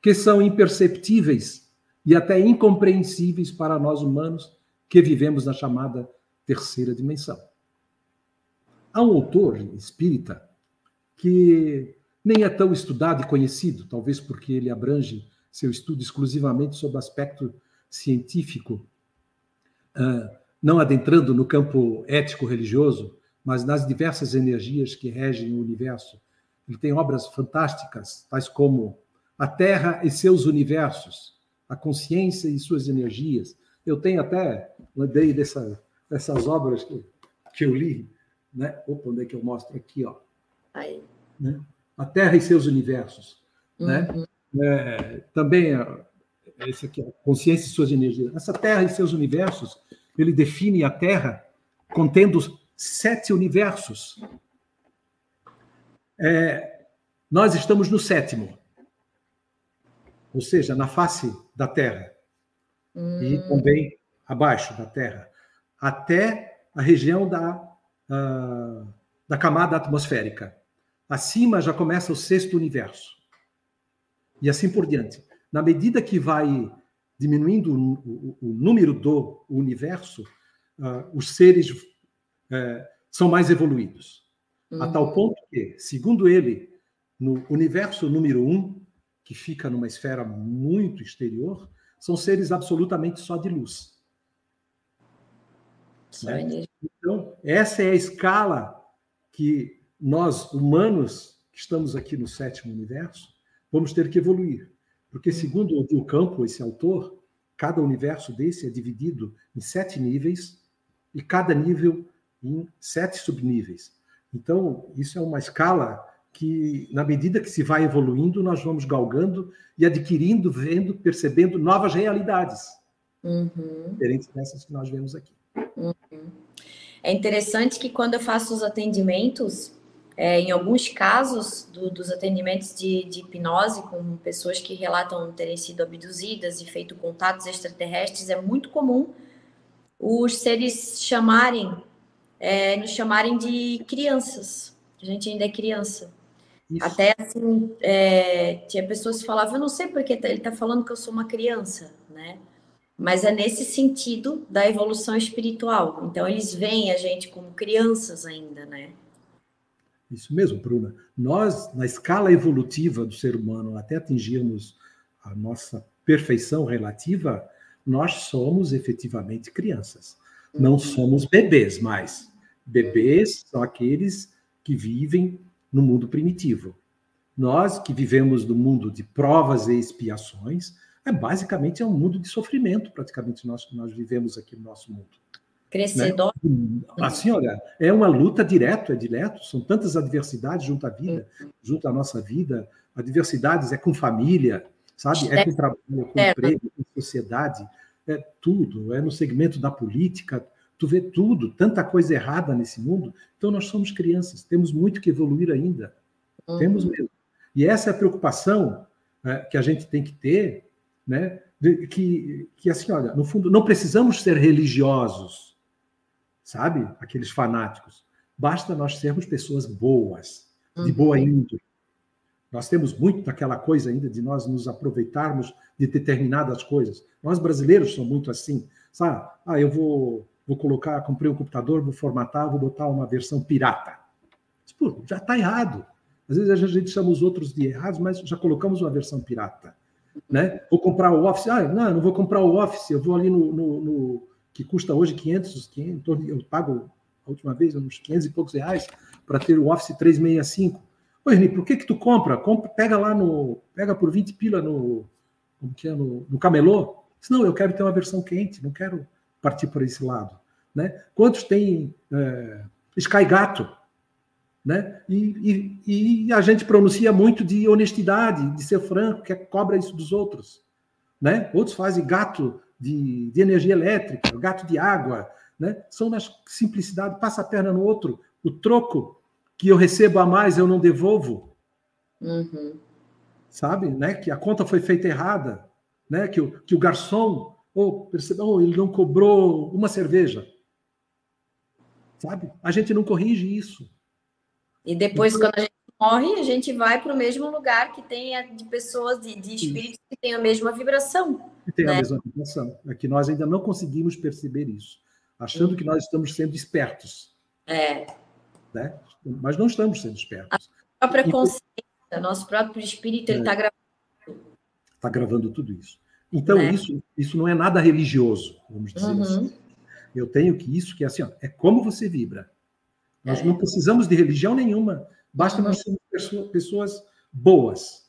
que são imperceptíveis e até incompreensíveis para nós humanos que vivemos na chamada terceira dimensão. Há um autor espírita que nem é tão estudado e conhecido, talvez porque ele abrange seu estudo exclusivamente sob aspecto científico, uh, não adentrando no campo ético-religioso, mas nas diversas energias que regem o universo. Ele tem obras fantásticas, tais como A Terra e seus universos, A Consciência e suas energias. Eu tenho até, lembrei dessa, dessas obras que, que eu li, né? Opa, onde é que eu mostro? Aqui, ó. Aí. Né? A Terra e seus universos. Né? Uhum. Né? É, também, esse aqui, Consciência e suas energias. Essa Terra e seus universos ele define a Terra contendo sete universos. É, nós estamos no sétimo, ou seja, na face da Terra hum. e também abaixo da Terra, até a região da, uh, da camada atmosférica. Acima já começa o sexto universo. E assim por diante. Na medida que vai diminuindo o, o, o número do universo, uh, os seres uh, são mais evoluídos. Uhum. A tal uhum. ponto que, segundo ele, no universo número um, que fica numa esfera muito exterior, são seres absolutamente só de luz. Né? Então, essa é a escala que nós, humanos, que estamos aqui no sétimo universo, vamos ter que evoluir. Porque, segundo o Campo, esse autor, cada universo desse é dividido em sete níveis e cada nível em sete subníveis. Então, isso é uma escala que, na medida que se vai evoluindo, nós vamos galgando e adquirindo, vendo, percebendo novas realidades, uhum. diferentes dessas que nós vemos aqui. Uhum. É interessante que quando eu faço os atendimentos, é, em alguns casos do, dos atendimentos de, de, hipnose com pessoas que relatam terem sido abduzidas e feito contatos extraterrestres, é muito comum os seres chamarem, é, nos chamarem de crianças. A gente ainda é criança. Isso. Até assim, é, tinha pessoas que falavam, eu não sei porque tá, ele está falando que eu sou uma criança, né? Mas é nesse sentido da evolução espiritual. Então, eles veem a gente como crianças ainda, né? Isso mesmo, Bruna. Nós, na escala evolutiva do ser humano, até atingirmos a nossa perfeição relativa, nós somos efetivamente crianças. Não uhum. somos bebês mais. Bebês são aqueles que vivem no mundo primitivo. Nós que vivemos no mundo de provas e expiações, é basicamente é um mundo de sofrimento, praticamente nós nós vivemos aqui no nosso mundo. Crescedor. Né? Assim, olha, é uma luta direto, é direto, são tantas adversidades junto à vida, junto à nossa vida. Adversidades é com família, sabe? É com trabalho, é com é. emprego, com sociedade, é tudo, é no segmento da política, tu vê tudo, tanta coisa errada nesse mundo. Então nós somos crianças, temos muito que evoluir ainda. Uhum. Temos mesmo. E essa é a preocupação é, que a gente tem que ter, né? De, que, que assim, olha, no fundo, não precisamos ser religiosos sabe? Aqueles fanáticos. Basta nós sermos pessoas boas, de boa uhum. índole. Nós temos muito daquela coisa ainda de nós nos aproveitarmos de determinadas coisas. Nós brasileiros somos muito assim, sabe? Ah, eu vou, vou colocar, comprei um computador, vou formatar, vou botar uma versão pirata. Pô, já está errado. Às vezes a gente chama os outros de errados, mas já colocamos uma versão pirata. Né? Vou comprar o Office. Ah, não, não vou comprar o Office, eu vou ali no, no, no que custa hoje 500, 500 eu pago a última vez uns 500 e poucos reais para ter o Office 365. Oi, Ernie, por que que tu compra? compra? Pega lá no, pega por 20 pila no, como que é, no, no camelô. Não, eu quero ter uma versão quente, não quero partir por esse lado. Né? Quantos tem é, Sky Gato? Né? E, e, e, a gente pronuncia muito de honestidade, de ser franco, que cobra isso dos outros. Né? Outros fazem gato de, de energia elétrica, gato de água, né? São nas simplicidade, passa a perna no outro, o troco que eu recebo a mais eu não devolvo. Uhum. Sabe? Né? Que a conta foi feita errada. Né? Que, o, que o garçom oh, percebeu, oh, ele não cobrou uma cerveja. Sabe? A gente não corrige isso. E depois, então, quando a gente morre, a gente vai para o mesmo lugar que tenha de pessoas, de, de espíritos que têm a mesma vibração. Que tem né? a mesma vibração. É que nós ainda não conseguimos perceber isso, achando uhum. que nós estamos sendo espertos. É. Né? Mas não estamos sendo espertos. A própria e, consciência, nosso próprio espírito, ele está é, gravando. Está gravando tudo isso. Então, né? isso, isso não é nada religioso, vamos dizer uhum. assim. Eu tenho que isso, que é assim, ó, é como você vibra. Nós é. não precisamos de religião nenhuma. Basta nós sermos pessoas boas.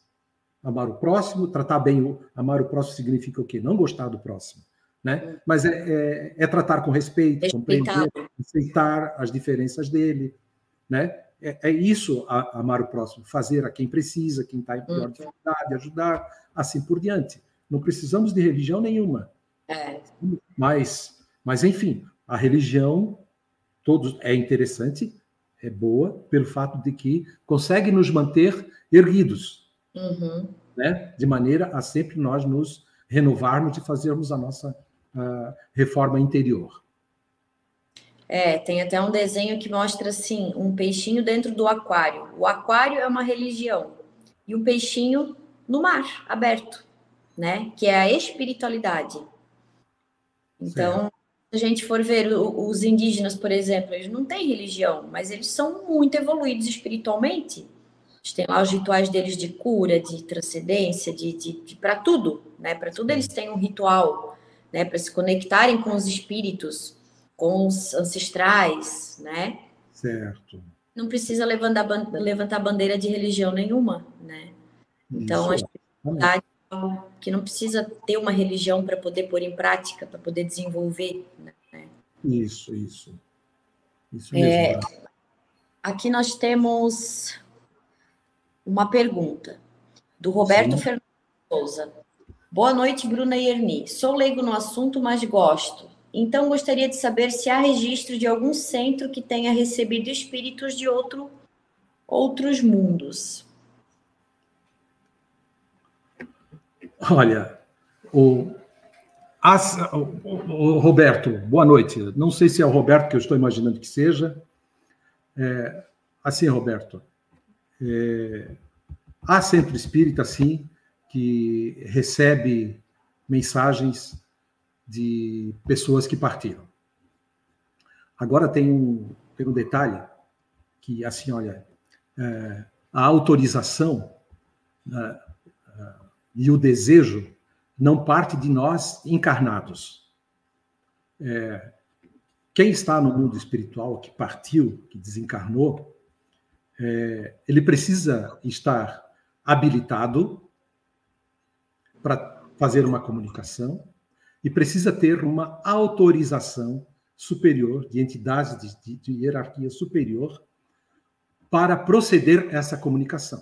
Amar o próximo, tratar bem o. Amar o próximo significa o quê? Não gostar do próximo. Né? Mas é, é, é tratar com respeito, compreender, aceitar as diferenças dele. Né? É, é isso a, amar o próximo, fazer a quem precisa, quem está em pior uhum. dificuldade, ajudar, assim por diante. Não precisamos de religião nenhuma. É. Mas, mas, enfim, a religião todos é interessante, é boa pelo fato de que consegue nos manter erguidos, uhum. né? De maneira a sempre nós nos renovarmos e fazermos a nossa uh, reforma interior. É, tem até um desenho que mostra assim um peixinho dentro do aquário. O aquário é uma religião e o peixinho no mar aberto, né? Que é a espiritualidade. Então certo a gente for ver os indígenas, por exemplo, eles não têm religião, mas eles são muito evoluídos espiritualmente. Eles têm lá os rituais deles de cura, de transcendência, de, de, de para tudo, né? Para tudo eles têm um ritual, né? Para se conectarem com os espíritos, com os ancestrais, né? Certo. Não precisa levantar, levantar bandeira de religião nenhuma, né? Então, Isso. a espiritualidade que não precisa ter uma religião para poder pôr em prática, para poder desenvolver. Né? Isso, isso. Isso mesmo. É, aqui nós temos uma pergunta do Roberto Sim. Fernando Souza. Boa noite, Bruna e Erni. Sou leigo no assunto, mas gosto. Então, gostaria de saber se há registro de algum centro que tenha recebido espíritos de outro, outros mundos. Olha, o, as, o, o, Roberto, boa noite. Não sei se é o Roberto que eu estou imaginando que seja. É, assim, Roberto, é, há centro espírita, sim, que recebe mensagens de pessoas que partiram. Agora tem um, tem um detalhe que, assim, olha, é, a autorização né, e o desejo não parte de nós encarnados. É, quem está no mundo espiritual, que partiu, que desencarnou, é, ele precisa estar habilitado para fazer uma comunicação e precisa ter uma autorização superior, de entidades de, de, de hierarquia superior, para proceder essa comunicação.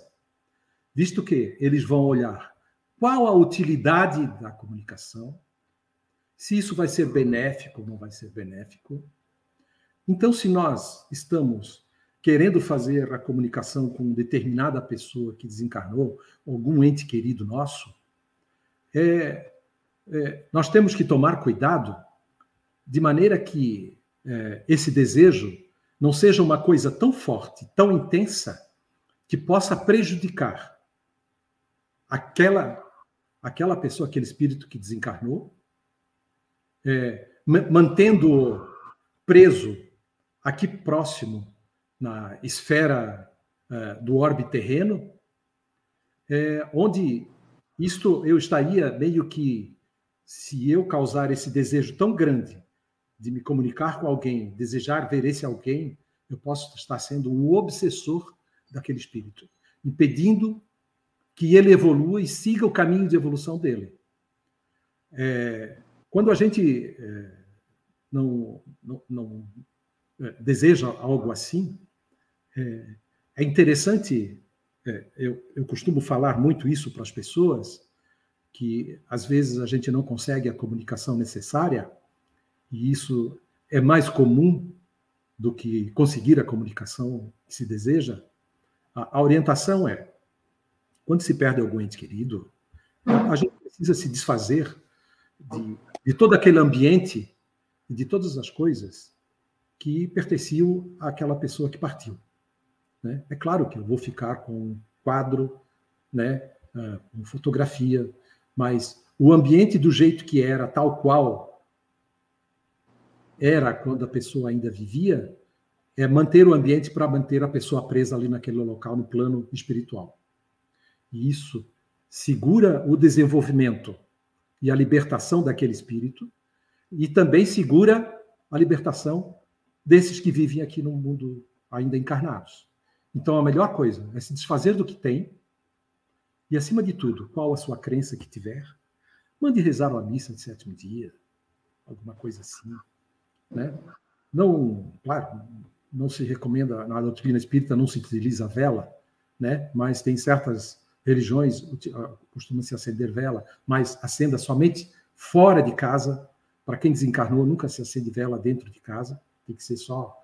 Visto que eles vão olhar qual a utilidade da comunicação? Se isso vai ser benéfico ou não vai ser benéfico? Então, se nós estamos querendo fazer a comunicação com determinada pessoa que desencarnou, algum ente querido nosso, é, é, nós temos que tomar cuidado de maneira que é, esse desejo não seja uma coisa tão forte, tão intensa, que possa prejudicar aquela aquela pessoa, aquele espírito que desencarnou, é, mantendo preso aqui próximo na esfera é, do orbe terreno, é, onde isto eu estaria meio que, se eu causar esse desejo tão grande de me comunicar com alguém, desejar ver esse alguém, eu posso estar sendo um obsessor daquele espírito, impedindo que ele evolua e siga o caminho de evolução dele. É, quando a gente é, não, não, não é, deseja algo assim, é, é interessante, é, eu, eu costumo falar muito isso para as pessoas, que às vezes a gente não consegue a comunicação necessária, e isso é mais comum do que conseguir a comunicação que se deseja, a, a orientação é: quando se perde algum ente querido, a gente precisa se desfazer de, de todo aquele ambiente e de todas as coisas que pertenciam àquela pessoa que partiu. Né? É claro que eu vou ficar com um quadro, né, uh, com fotografia, mas o ambiente do jeito que era, tal qual era quando a pessoa ainda vivia, é manter o ambiente para manter a pessoa presa ali naquele local, no plano espiritual. E isso segura o desenvolvimento e a libertação daquele espírito, e também segura a libertação desses que vivem aqui no mundo ainda encarnados. Então, a melhor coisa é se desfazer do que tem, e, acima de tudo, qual a sua crença que tiver, mande rezar uma missa de sétimo dia, alguma coisa assim. Né? Não, claro, não se recomenda, na doutrina espírita não se utiliza vela, né? mas tem certas religiões, ah, costuma-se acender vela, mas acenda somente fora de casa. Para quem desencarnou, nunca se acende vela dentro de casa, tem que ser só.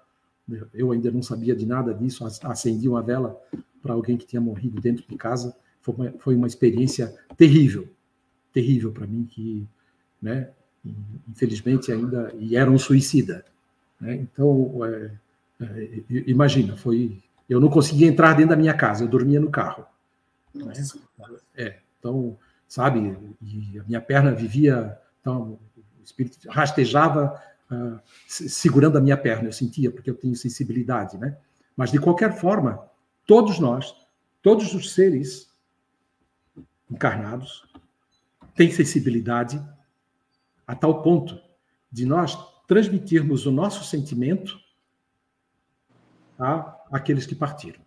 Eu ainda não sabia de nada disso, acendi uma vela para alguém que tinha morrido dentro de casa. Foi uma, foi uma experiência terrível, terrível para mim, que, né, infelizmente ainda, e era um suicida. Né? Então, é, é, imagina, foi. Eu não conseguia entrar dentro da minha casa, eu dormia no carro. Né? É, então, sabe, e a minha perna vivia, então, o espírito rastejava uh, segurando a minha perna, eu sentia, porque eu tenho sensibilidade, né? Mas, de qualquer forma, todos nós, todos os seres encarnados, têm sensibilidade a tal ponto de nós transmitirmos o nosso sentimento a aqueles que partiram.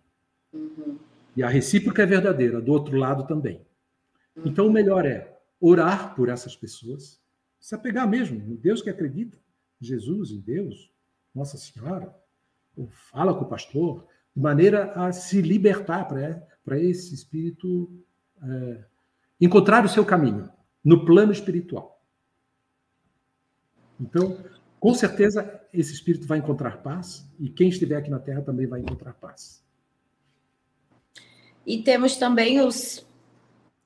Uhum. E a recíproca é verdadeira, do outro lado também. Então, o melhor é orar por essas pessoas, se apegar mesmo em Deus que acredita, Jesus, em Deus, Nossa Senhora, fala com o pastor, de maneira a se libertar para esse espírito é, encontrar o seu caminho no plano espiritual. Então, com certeza, esse espírito vai encontrar paz e quem estiver aqui na Terra também vai encontrar paz. E temos também os,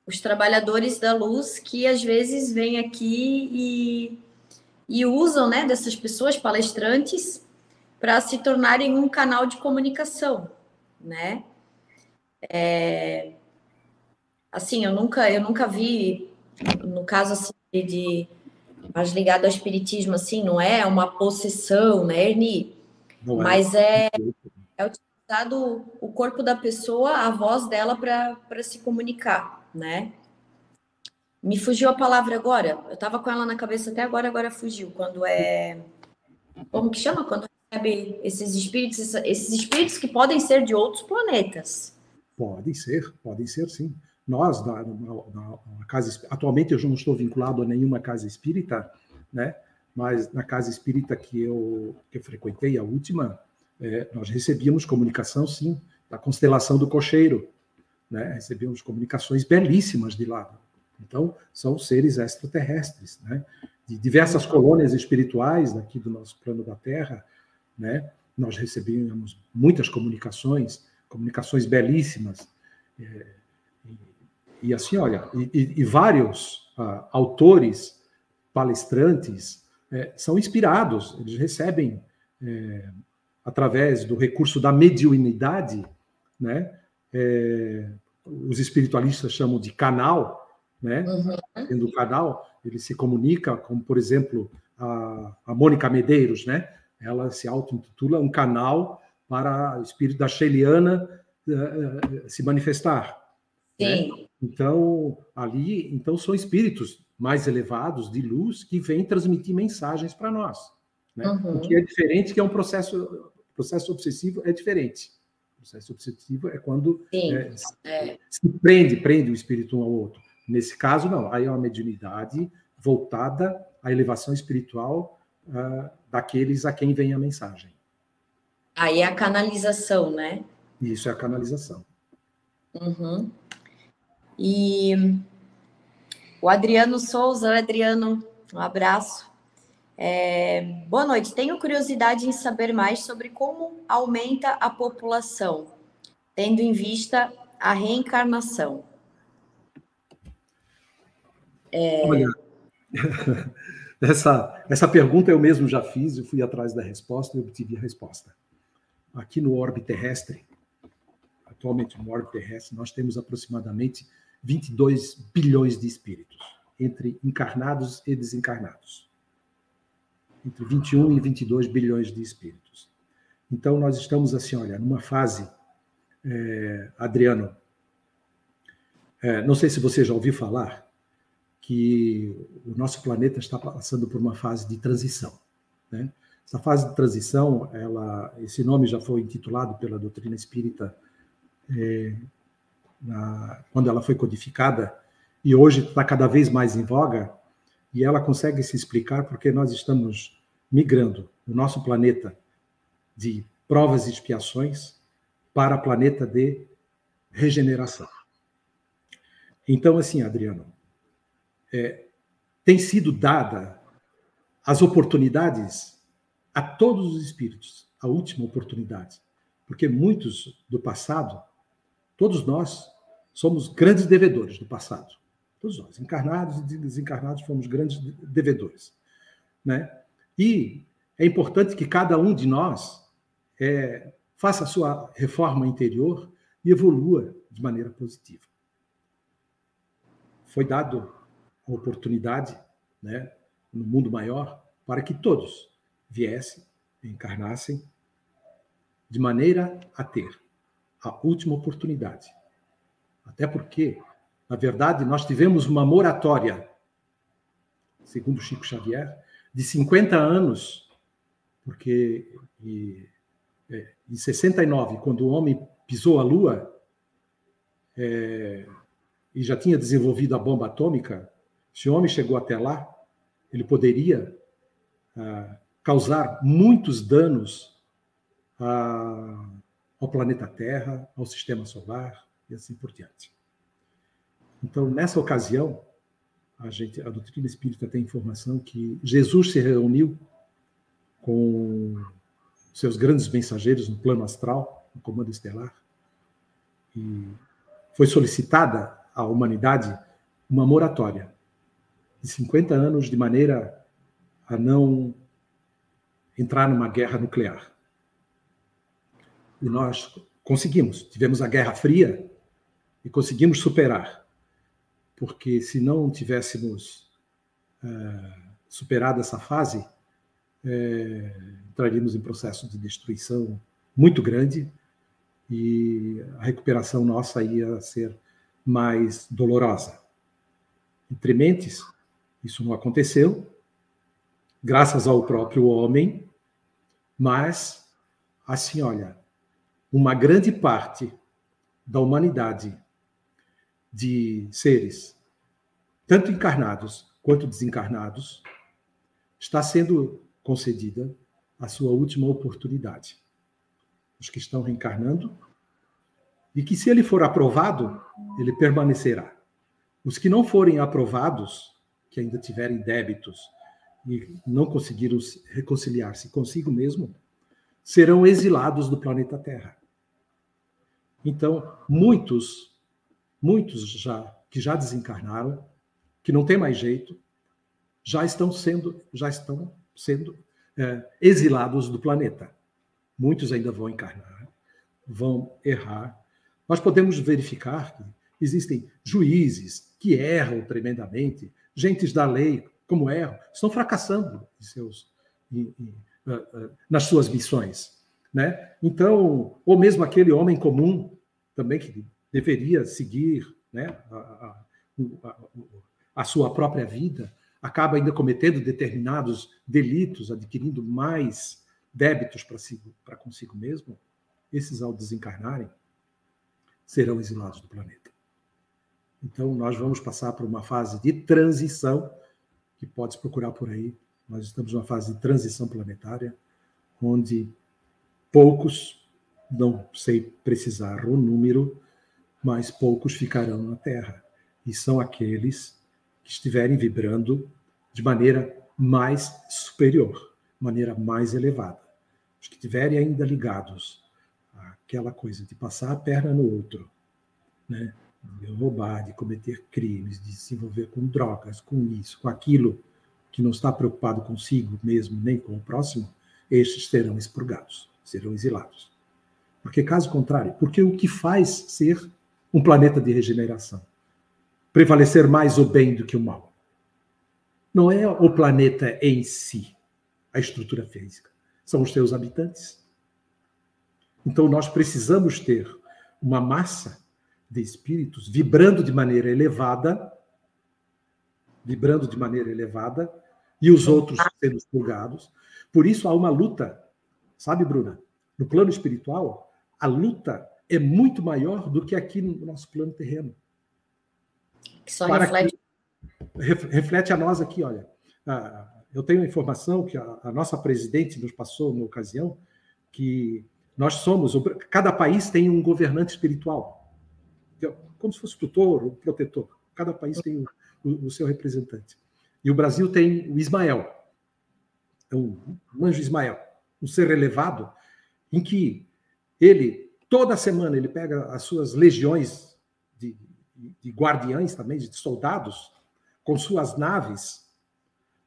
os trabalhadores da luz que às vezes vêm aqui e, e usam né, dessas pessoas palestrantes para se tornarem um canal de comunicação, né? É, assim, eu nunca, eu nunca vi, no caso assim, de mais ligado ao espiritismo, assim, não é uma possessão, né, Ernie? Não é. Mas é, é utilizado o corpo da pessoa, a voz dela para se comunicar, né? Me fugiu a palavra agora. Eu estava com ela na cabeça até agora, agora fugiu. Quando é. Como que chama? Quando recebe esses espíritos, esses espíritos que podem ser de outros planetas. Podem ser, podem ser sim. Nós, na, na, na, casa, atualmente eu já não estou vinculado a nenhuma casa espírita, né? mas na casa espírita que eu, que eu frequentei, a última, é, nós recebíamos comunicação, sim, da constelação do cocheiro, né? recebíamos comunicações belíssimas de lá. Então, são seres extraterrestres, né? de diversas colônias espirituais daqui do nosso plano da Terra, né? nós recebíamos muitas comunicações, comunicações belíssimas, é, e assim, olha, e, e vários uh, autores, palestrantes, é, são inspirados, eles recebem, é, através do recurso da mediunidade, né? É, os espiritualistas chamam de canal, né? Uhum. Do canal, ele se comunica, como por exemplo a, a Mônica Medeiros, né? Ela se auto-intitula um canal para o espírito da Sheliana uh, se manifestar. Né? Sim. Né? Então, ali, então são espíritos mais elevados de luz que vêm transmitir mensagens para nós. Né? Uhum. O que é diferente, que é um processo, processo obsessivo é diferente. O processo obsessivo é quando é, é. se prende, prende o espírito um ao outro. Nesse caso, não. Aí é uma mediunidade voltada à elevação espiritual uh, daqueles a quem vem a mensagem. Aí é a canalização, né? Isso é a canalização. Uhum. E o Adriano Souza, Adriano, um abraço. É, boa noite. Tenho curiosidade em saber mais sobre como aumenta a população, tendo em vista a reencarnação. É... Olha, essa, essa pergunta eu mesmo já fiz, eu fui atrás da resposta e obtive a resposta. Aqui no orbe terrestre, atualmente no orbe terrestre, nós temos aproximadamente 22 bilhões de espíritos, entre encarnados e desencarnados. Entre 21 e 22 bilhões de espíritos. Então, nós estamos assim, olha, numa fase, é, Adriano, é, não sei se você já ouviu falar, que o nosso planeta está passando por uma fase de transição. Né? Essa fase de transição, ela, esse nome já foi intitulado pela doutrina espírita é, na, quando ela foi codificada, e hoje está cada vez mais em voga, e ela consegue se explicar porque nós estamos migrando o nosso planeta de provas e expiações para planeta de regeneração. Então, assim, Adriano, é, tem sido dada as oportunidades a todos os espíritos, a última oportunidade, porque muitos do passado, todos nós somos grandes devedores do passado. Todos nós, encarnados e desencarnados, fomos grandes devedores. Né? E é importante que cada um de nós é, faça a sua reforma interior e evolua de maneira positiva. Foi dado a oportunidade, né, no mundo maior, para que todos viessem, encarnassem, de maneira a ter a última oportunidade até porque, na verdade, nós tivemos uma moratória, segundo Chico Xavier, de 50 anos, porque e, é, em 69, quando o homem pisou a Lua é, e já tinha desenvolvido a bomba atômica, se o homem chegou até lá, ele poderia ah, causar muitos danos ao planeta Terra, ao sistema solar, e assim por diante. Então, nessa ocasião, a, gente, a doutrina espírita tem informação que Jesus se reuniu com seus grandes mensageiros no plano astral, no comando estelar, e foi solicitada à humanidade uma moratória de 50 anos de maneira a não entrar numa guerra nuclear. E nós conseguimos. Tivemos a Guerra Fria, e conseguimos superar. Porque se não tivéssemos é, superado essa fase, é, entraríamos em processo de destruição muito grande e a recuperação nossa ia ser mais dolorosa. Entre mentes, isso não aconteceu, graças ao próprio homem, mas, assim, olha, uma grande parte da humanidade de seres, tanto encarnados quanto desencarnados, está sendo concedida a sua última oportunidade. Os que estão reencarnando, e que se ele for aprovado, ele permanecerá. Os que não forem aprovados, que ainda tiverem débitos e não conseguiram reconciliar-se consigo mesmo, serão exilados do planeta Terra. Então, muitos muitos já que já desencarnaram, que não tem mais jeito, já estão sendo já estão sendo é, exilados do planeta. Muitos ainda vão encarnar, vão errar. Nós podemos verificar que existem juízes que erram tremendamente, gentes da lei, como erram, estão fracassando em seus, em, em, uh, uh, nas suas missões. Né? Então, ou mesmo aquele homem comum também que deveria seguir né, a, a, a, sua própria vida, acaba ainda cometendo determinados delitos, adquirindo mais débitos para si, consigo mesmo, esses, ao desencarnarem, serão exilados do planeta. Então, nós vamos passar por uma fase de transição, que pode procurar por aí. Nós estamos numa fase de transição planetária, onde poucos, não sei precisar o número, mas poucos ficarão na terra. E são aqueles que estiverem vibrando de maneira mais superior, maneira mais elevada. Os que estiverem ainda ligados àquela coisa de passar a perna no outro, né? de roubar, de cometer crimes, de se envolver com drogas, com isso, com aquilo, que não está preocupado consigo mesmo, nem com o próximo, estes serão expurgados, serão exilados. Porque, caso contrário, porque o que faz ser um planeta de regeneração? Prevalecer mais o bem do que o mal. Não é o planeta em si, a estrutura física, são os seus habitantes. Então, nós precisamos ter uma massa de espíritos vibrando de maneira elevada, vibrando de maneira elevada, e os outros sendo expurgados. Por isso há uma luta, sabe, Bruna? No plano espiritual, a luta é muito maior do que aqui no nosso plano terreno. Que só reflete. Que, reflete a nós aqui, olha. eu tenho a informação que a, nossa presidente nos passou na ocasião que nós somos, cada país tem um governante espiritual, como se fosse tutor ou protetor. Cada país tem o, o, o seu representante. E o Brasil tem o Ismael, é o anjo Ismael, um ser elevado, em que ele, toda semana, ele pega as suas legiões de, de guardiães também, de soldados, com suas naves,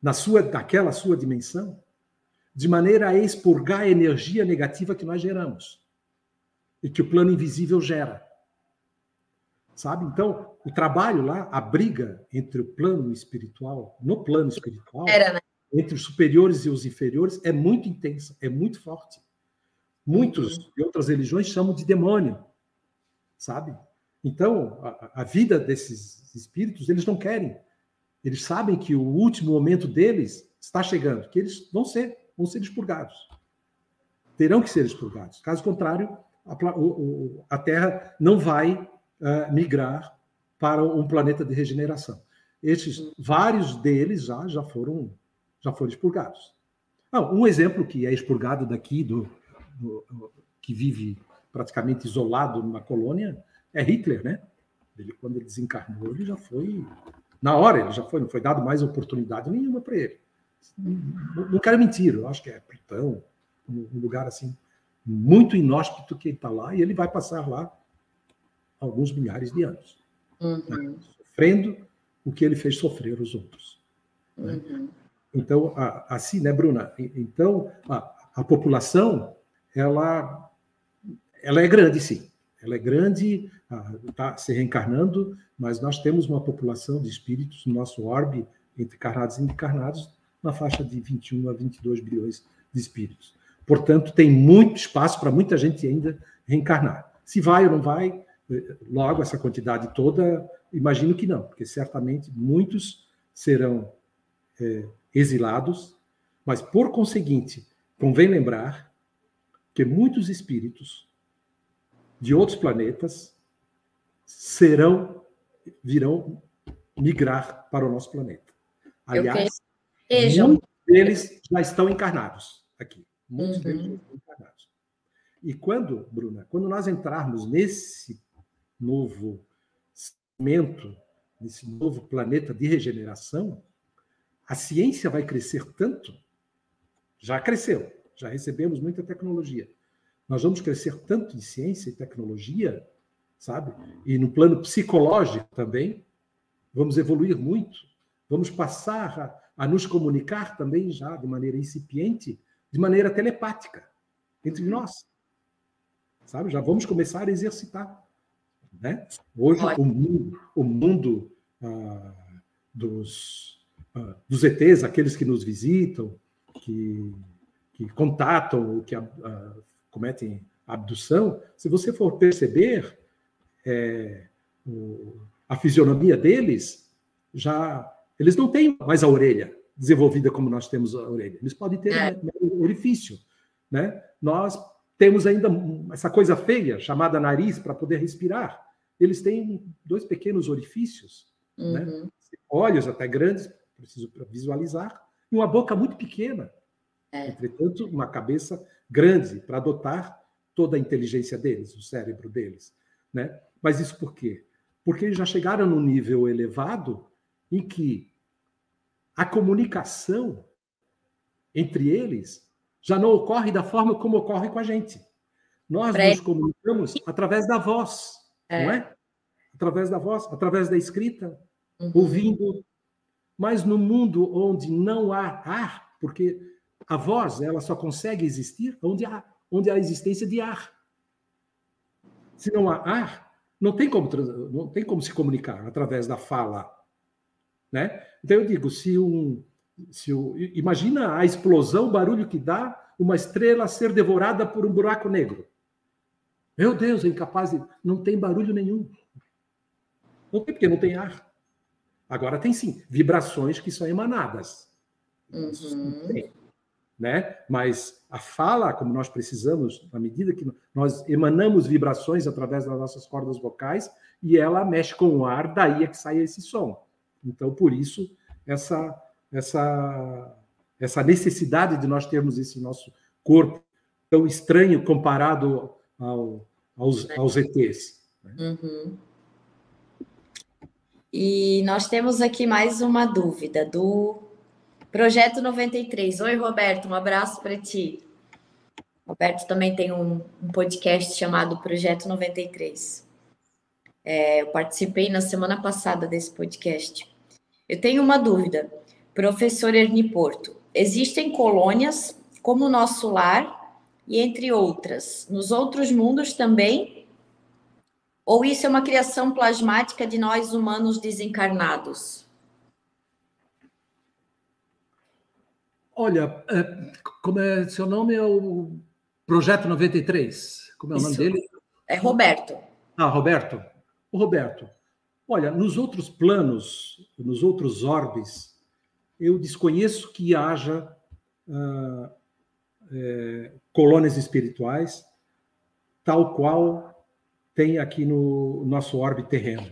na sua, daquela sua dimensão, de maneira a expurgar a energia negativa que nós geramos e que o plano invisível gera sabe? Então, o trabalho lá, a briga entre o plano espiritual, no plano espiritual, Era, né? entre os superiores e os inferiores, é muito intensa, é muito forte. Muitos uhum. de outras religiões chamam de demônio, sabe? Então, a, a vida desses espíritos, eles não querem. Eles sabem que o último momento deles está chegando, que eles vão ser, vão ser expurgados. Terão que ser expurgados. Caso contrário, a, a Terra não vai uh, migrar para um planeta de regeneração. Estes, vários deles já, já foram já foram expurgados. Ah, um exemplo que é expurgado daqui, do, que vive praticamente isolado numa colônia, é Hitler, né? Ele, quando ele desencarnou, ele já foi. Na hora, ele já foi, não foi dado mais oportunidade nenhuma para ele. Não, não quero mentir, eu acho que é Plutão, um lugar assim, muito inóspito que ele está lá, e ele vai passar lá alguns milhares de anos. Uhum. Né? Sofrendo o que ele fez sofrer os outros. Né? Uhum. Então, assim, né, Bruna? Então, a, a, população, ela, ela é grande, sim. Ela é grande, está se reencarnando, mas nós temos uma população de espíritos no nosso orbe, entre encarnados e encarnados, na faixa de 21 a 22 bilhões de espíritos. Portanto, tem muito espaço para muita gente ainda reencarnar. Se vai ou não vai, Logo, essa quantidade toda, imagino que não, porque certamente muitos serão é, exilados, mas por conseguinte, convém lembrar que muitos espíritos de outros planetas serão, virão migrar para o nosso planeta. Aliás, muitos deles já estão encarnados aqui. Muitos uhum. deles já estão encarnados. E quando, Bruna, quando nós entrarmos nesse novo momento, nesse novo planeta de regeneração, a ciência vai crescer tanto, já cresceu, já recebemos muita tecnologia. Nós vamos crescer tanto em ciência e tecnologia, sabe? E no plano psicológico também, vamos evoluir muito. Vamos passar a, a nos comunicar também já de maneira incipiente, de maneira telepática entre nós. Sabe? Já vamos começar a exercitar. Né? Hoje, o mundo, o mundo ah, dos, ah, dos ETs, aqueles que nos visitam, que, que contatam, que ah, cometem abdução, se você for perceber é, o, a fisionomia deles, já eles não têm mais a orelha desenvolvida como nós temos a orelha. Eles podem ter é. um orifício. Né? Nós temos ainda essa coisa feia chamada nariz para poder respirar eles têm dois pequenos orifícios, né? uhum. né? olhos até grandes, preciso visualizar, e uma boca muito pequena. É. Entretanto, uma cabeça grande para adotar toda a inteligência deles, o cérebro deles. Né? Mas isso por quê? Porque eles já chegaram num nível elevado em que a comunicação entre eles já não ocorre da forma como ocorre com a gente. Nós nos comunicamos através da voz, é. não é? Através da voz, através da escrita, uhum. ouvindo. Mas no mundo onde não há ar, porque a voz ela só consegue existir onde há, onde há existência de ar. Se não há ar, não tem como, não tem como se comunicar através da fala. Né? Então eu digo, se um, se o, imagina a explosão, o barulho que dá uma estrela ser devorada por um buraco negro. Meu Deus, é incapaz de. Não tem barulho nenhum. Não tem, porque não tem ar. Agora tem sim, vibrações que são emanadas. Uhum. Né? Mas a fala, como nós precisamos, na medida que nós emanamos vibrações através das nossas cordas vocais, e ela mexe com o ar, daí é que sai esse som. Então, por isso, essa essa, essa necessidade de nós termos esse nosso corpo tão estranho comparado ao, aos, aos ETs. Né? Uhum. E nós temos aqui mais uma dúvida do Projeto 93. Oi, Roberto, um abraço para ti. Roberto também tem um, um, podcast chamado Projeto 93. É, eu participei na semana passada desse podcast. Eu tenho uma dúvida. Professor Erni Porto, existem colônias como o nosso lar e entre outras, nos outros mundos também? Ou isso é uma criação plasmática de nós humanos desencarnados? Olha, é, como é seu nome é o Projeto 93? Como é o nome dele? É Roberto. Ah, Roberto. O Roberto. Olha, nos outros planos, nos outros orbes, eu desconheço que haja ah, é, colônias espirituais tal qual tem aqui no nosso orbe terreno.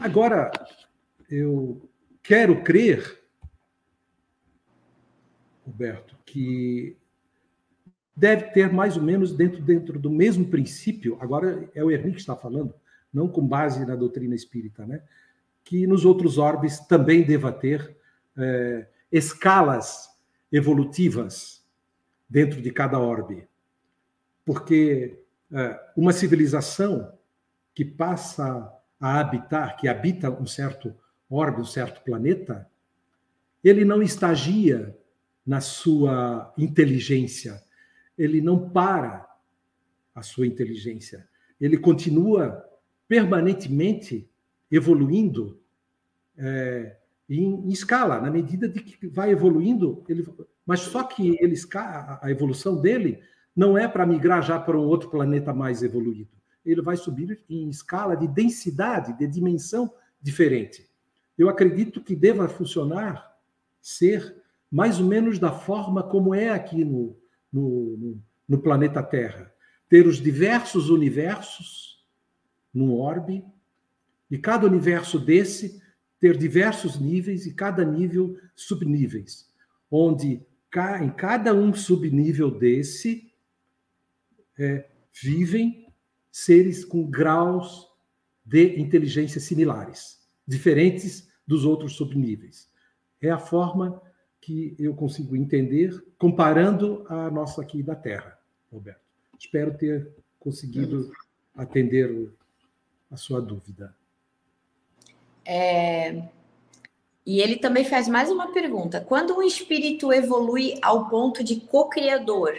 Agora, eu quero crer, Roberto, que deve ter mais ou menos dentro, dentro do mesmo princípio, agora é o Ernie que está falando, não com base na doutrina espírita, né? que nos outros orbes também deva ter é, escalas evolutivas dentro de cada orbe. Porque é, uma civilização que passa a habitar, que habita um certo orbe, um certo planeta, ele não estagia na sua inteligência, ele não para a sua inteligência, ele continua permanentemente evoluindo é, em, em, escala, na medida de que vai evoluindo, ele, mas só que ele, a evolução dele não é para migrar já para um outro planeta mais evoluído. Ele vai subir em escala de densidade, de dimensão diferente. Eu acredito que deva funcionar, ser mais ou menos da forma como é aqui no, no, no planeta Terra. Ter os diversos universos num orbe, e cada universo desse ter diversos níveis e cada nível subníveis, onde em cada um subnível desse é, vivem seres com graus de inteligência similares, diferentes dos outros subníveis. É a forma que eu consigo entender comparando a nossa aqui da Terra, Roberto. Espero ter conseguido atender a sua dúvida. É... E ele também faz mais uma pergunta: quando um espírito evolui ao ponto de co-criador,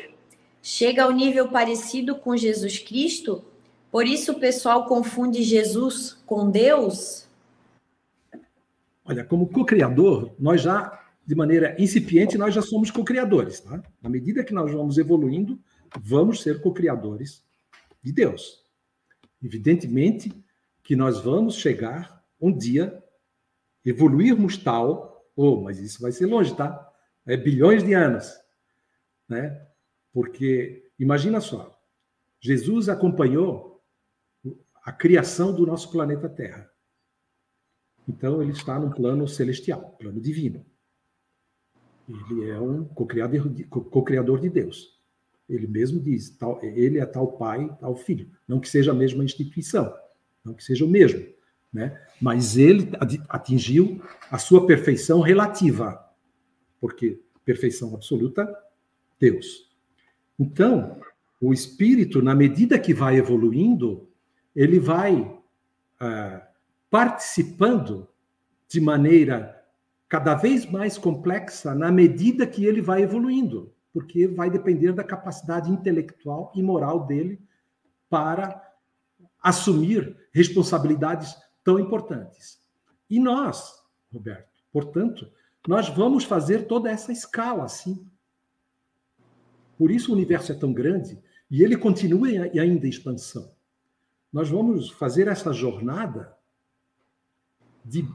chega ao nível parecido com Jesus Cristo? Por isso o pessoal confunde Jesus com Deus? Olha, como co-criador, nós já, de maneira incipiente, nós já somos co-criadores. Tá? Na medida que nós vamos evoluindo, vamos ser co-criadores de Deus. Evidentemente que nós vamos chegar um dia evoluirmos tal, oh, mas isso vai ser longe, tá? É bilhões de anos, né? Porque imagina só, Jesus acompanhou a criação do nosso planeta Terra. Então ele está no plano celestial, plano divino. Ele é um co-criador de Deus. Ele mesmo diz, tal, ele é tal pai, tal filho. Não que seja a mesma instituição, não que seja o mesmo, né? Mas ele atingiu a sua perfeição relativa, porque perfeição absoluta, Deus. Então, o espírito, na medida que vai evoluindo, ele vai ah, participando de maneira cada vez mais complexa na medida que ele vai evoluindo, porque vai depender da capacidade intelectual e moral dele para assumir responsabilidades tão importantes. E nós, Roberto, portanto, nós vamos fazer toda essa escala assim. Por isso o universo é tão grande e ele continua ainda em expansão. Nós vamos fazer essa jornada de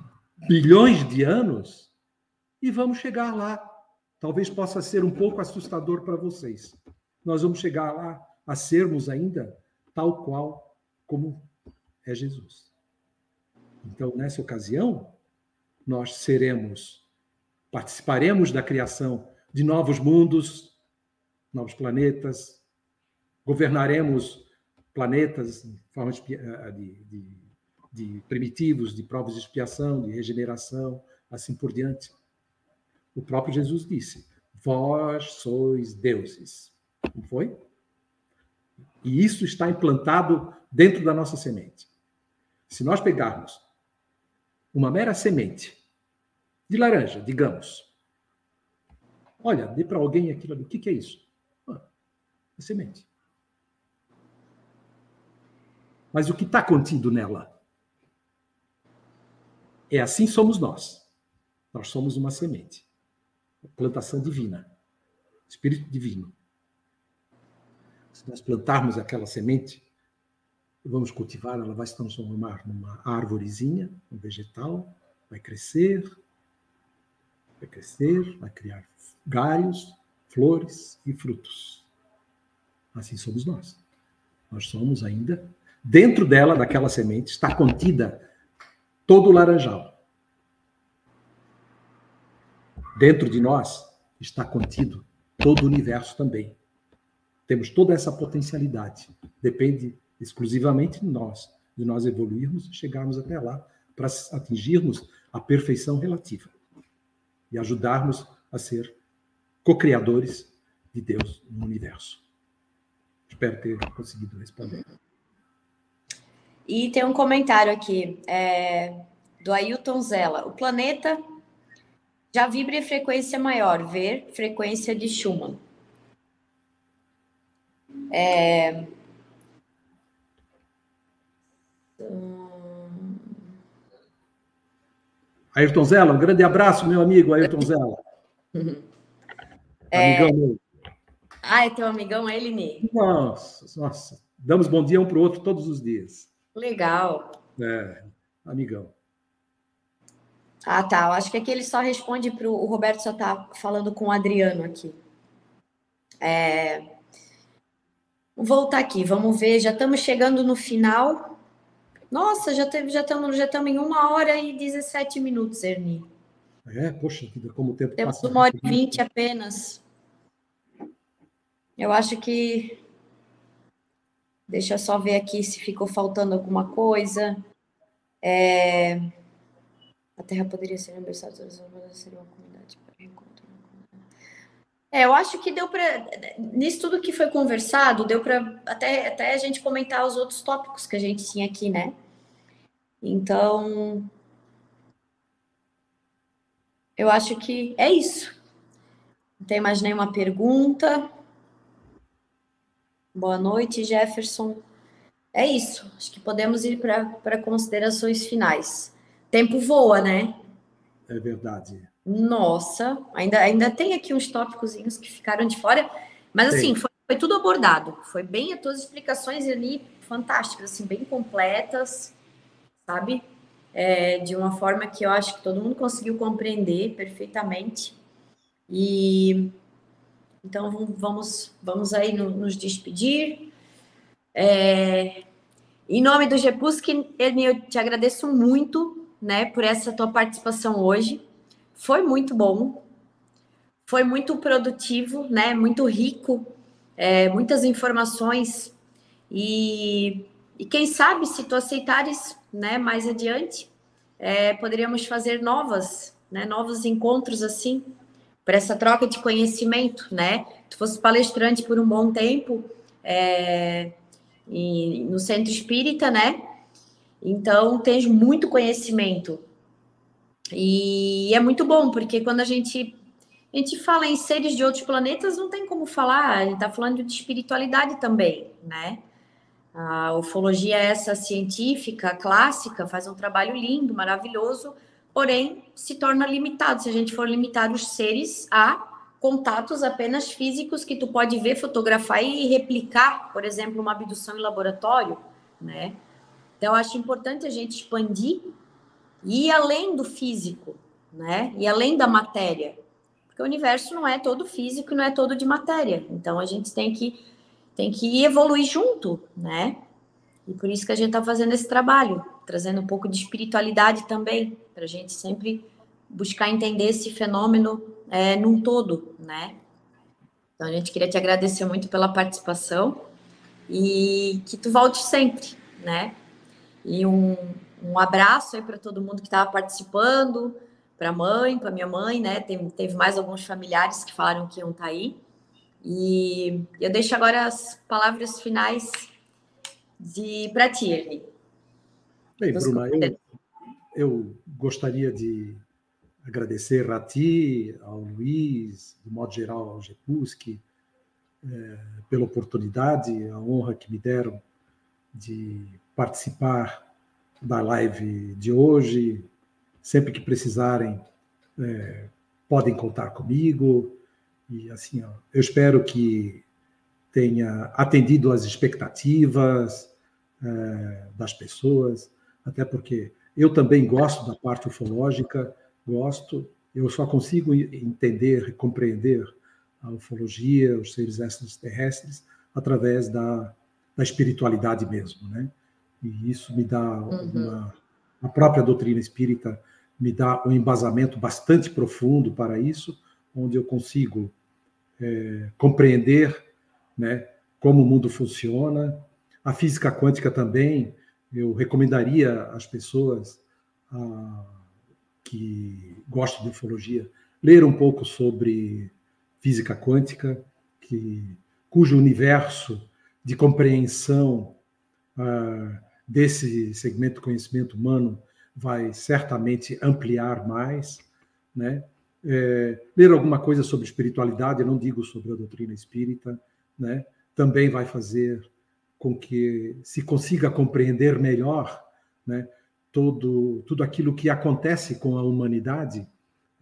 bilhões de anos e vamos chegar lá. Talvez possa ser um pouco assustador para vocês. Nós vamos chegar lá a sermos ainda tal qual como é Jesus. Então, nessa ocasião, nós seremos, participaremos da criação de novos mundos, novos planetas, governaremos planetas em forma de, de, de primitivos, de provas de expiação, de regeneração, assim por diante. O próprio Jesus disse: Vós sois deuses. Não foi? E isso está implantado dentro da nossa semente. Se nós pegarmos uma mera semente de laranja, digamos, olha, dê para alguém aquilo ali, o que, que é isso? Ah, é semente. Mas o que está contido nela? É assim somos nós. Nós somos uma semente. Plantação divina. Espírito divino. Se nós plantarmos aquela semente, vamos cultivar, ela vai se transformar numa árvorezinha, um vegetal, vai crescer, vai crescer, vai criar galhos, flores e frutos. Assim somos nós. Nós somos ainda, dentro dela, daquela semente, está contida todo o laranjal. Dentro de nós está contido todo o universo também. Temos toda essa potencialidade. Depende exclusivamente de nós, de nós evoluirmos e chegarmos até lá para atingirmos a perfeição relativa e ajudarmos a ser co-criadores de Deus no universo. Espero ter conseguido responder. E tem um comentário aqui é, do Ailton Zella. O planeta já vibra em frequência maior, ver frequência de Schumann. É... Ayrton Zella, um grande abraço, meu amigo Ayrton Zella. É... Amigão meu. Ah, é teu amigão, é Eline? Nossa, nossa. Damos bom dia um para o outro todos os dias. Legal. É, amigão. Ah, tá. Eu acho que aqui ele só responde para o Roberto só está falando com o Adriano aqui. É... Vou voltar aqui, vamos ver. Já estamos chegando no final. Nossa, já teve, já estamos já estamos em uma hora e 17 minutos, Ernie. É, poxa, como o tempo Temos passa. uma hora e vinte apenas. Eu acho que Deixa eu só ver aqui se ficou faltando alguma coisa. É... A Terra poderia ser aniversário seria uma comunidade para encontro. É, eu acho que deu para nisso tudo que foi conversado, deu para até, até a gente comentar os outros tópicos que a gente tinha aqui, né? Então, eu acho que é isso. Não tem mais nenhuma pergunta. Boa noite, Jefferson. É isso. Acho que podemos ir para considerações finais. Tempo voa, né? É verdade. Nossa, ainda, ainda tem aqui uns tópicos que ficaram de fora, mas assim, foi, foi, tudo abordado. Foi bem, as tuas explicações ali fantásticas, assim, bem completas, sabe? É, de uma forma que eu acho que todo mundo conseguiu compreender perfeitamente. E então vamos, vamos aí no, nos despedir. É, em nome do GEPUSC, eu te agradeço muito né, por essa tua participação hoje. Foi muito bom, foi muito produtivo, né, muito rico, é, muitas informações. E, e quem sabe, se tu aceitares né, mais adiante, é, poderíamos fazer novas, né, novos encontros assim, para essa troca de conhecimento, né? Tu fosse palestrante por um bom tempo é, e, no centro espírita, né? Então, tens muito conhecimento. E é muito bom, porque quando a gente, a gente fala em seres de outros planetas, não tem como falar, a gente está falando de espiritualidade também, né? A ufologia, essa científica, clássica, faz um trabalho lindo, maravilhoso, porém se torna limitado se a gente for limitar os seres a contatos apenas físicos que tu pode ver, fotografar e replicar, por exemplo, uma abdução em laboratório, né? Então, acho importante a gente expandir e ir além do físico, né? E além da matéria. Porque o universo não é todo físico e não é todo de matéria. Então, a gente tem que, tem que evoluir junto, né? E por isso que a gente está fazendo esse trabalho, trazendo um pouco de espiritualidade também, para a gente sempre buscar entender esse fenômeno é, num todo, né? Então, a gente queria te agradecer muito pela participação e que tu volte sempre, né? E um, um abraço aí para todo mundo que estava participando, para a mãe, para minha mãe, né? Teve, teve, mais alguns familiares que falaram que iam estar tá aí. E eu deixo agora as palavras finais de para ti, Erli. Bem, Bruna, eu, eu gostaria de agradecer a ti, ao Luiz, de modo geral ao Gepuski, é, pela oportunidade, a honra que me deram de participar da live de hoje. Sempre que precisarem, é, podem contar comigo. E assim, ó, eu espero que tenha atendido às expectativas é, das pessoas, até porque eu também gosto da parte ufológica, gosto, eu só consigo entender, compreender a ufologia, os seres extraterrestres, através da, da espiritualidade mesmo, né? e isso me dá uhum. uma, a própria doutrina espírita me dá um embasamento bastante profundo para isso, onde eu consigo é, compreender né, como o mundo funciona. A física quântica também, eu recomendaria às pessoas ah, que gostam de ufologia ler um pouco sobre física quântica, que, cujo universo de compreensão ah, desse segmento do conhecimento humano vai certamente ampliar mais, né? É, ler alguma coisa sobre espiritualidade, eu não digo sobre a doutrina espírita, né? Também vai fazer com que se consiga compreender melhor, né? Todo tudo aquilo que acontece com a humanidade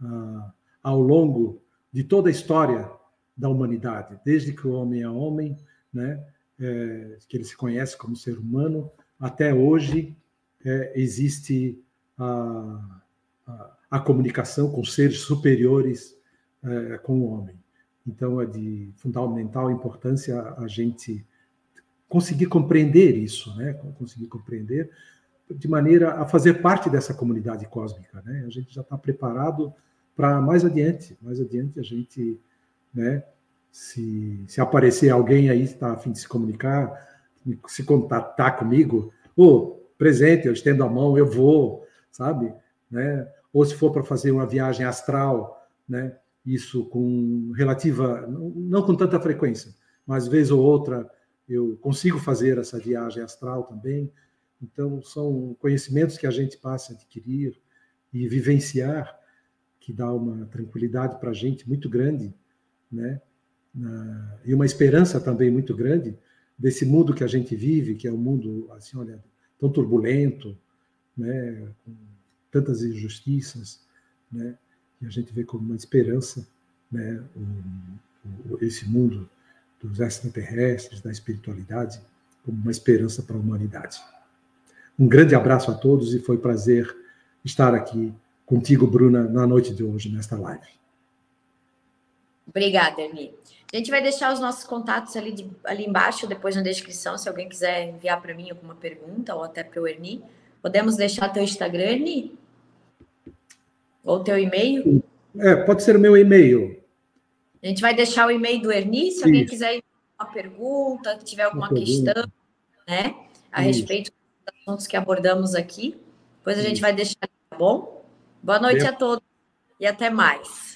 ah, ao longo de toda a história da humanidade, desde que o homem é homem, né? É, que ele se conhece como ser humano, até hoje é, existe a, a, a, comunicação com seres superiores é, com o homem. Então é de fundamental importância a gente conseguir compreender isso, né? Conseguir compreender de maneira a fazer parte dessa comunidade cósmica, né? A gente já está preparado para mais adiante, mais adiante a gente, né? Se, se aparecer alguém aí está a fim de se comunicar, se contatar comigo, o presente, eu estendo a mão, eu vou, sabe? Né? Ou se for para fazer uma viagem astral, né? Isso com relativa, não com tanta frequência, mas vez ou outra eu consigo fazer essa viagem astral também. Então, são conhecimentos que a gente passa a adquirir e vivenciar, que dá uma tranquilidade para a gente muito grande, né? E uma esperança também muito grande, desse mundo que a gente vive, que é um mundo assim, olha, tão turbulento, né, com tantas injustiças, né, e a gente vê como uma esperança, né, esse mundo dos extraterrestres, da espiritualidade, como uma esperança para a humanidade. Um grande abraço a todos e foi um prazer estar aqui contigo, Bruna, na noite de hoje, nesta live. Obrigada, Ernie. A gente vai deixar os nossos contatos ali, de, ali embaixo, depois na descrição, se alguém quiser enviar para mim alguma pergunta ou até para o Erni. Podemos deixar teu Instagram, Erni? Ou teu e-mail? É, pode ser o meu e-mail. A gente vai deixar o e-mail do Erni, se Isso. alguém quiser uma pergunta, tiver alguma uma questão, né, a Isso. respeito assuntos que abordamos aqui. Depois a gente vai deixar, tá bom? Boa noite a todos e até mais.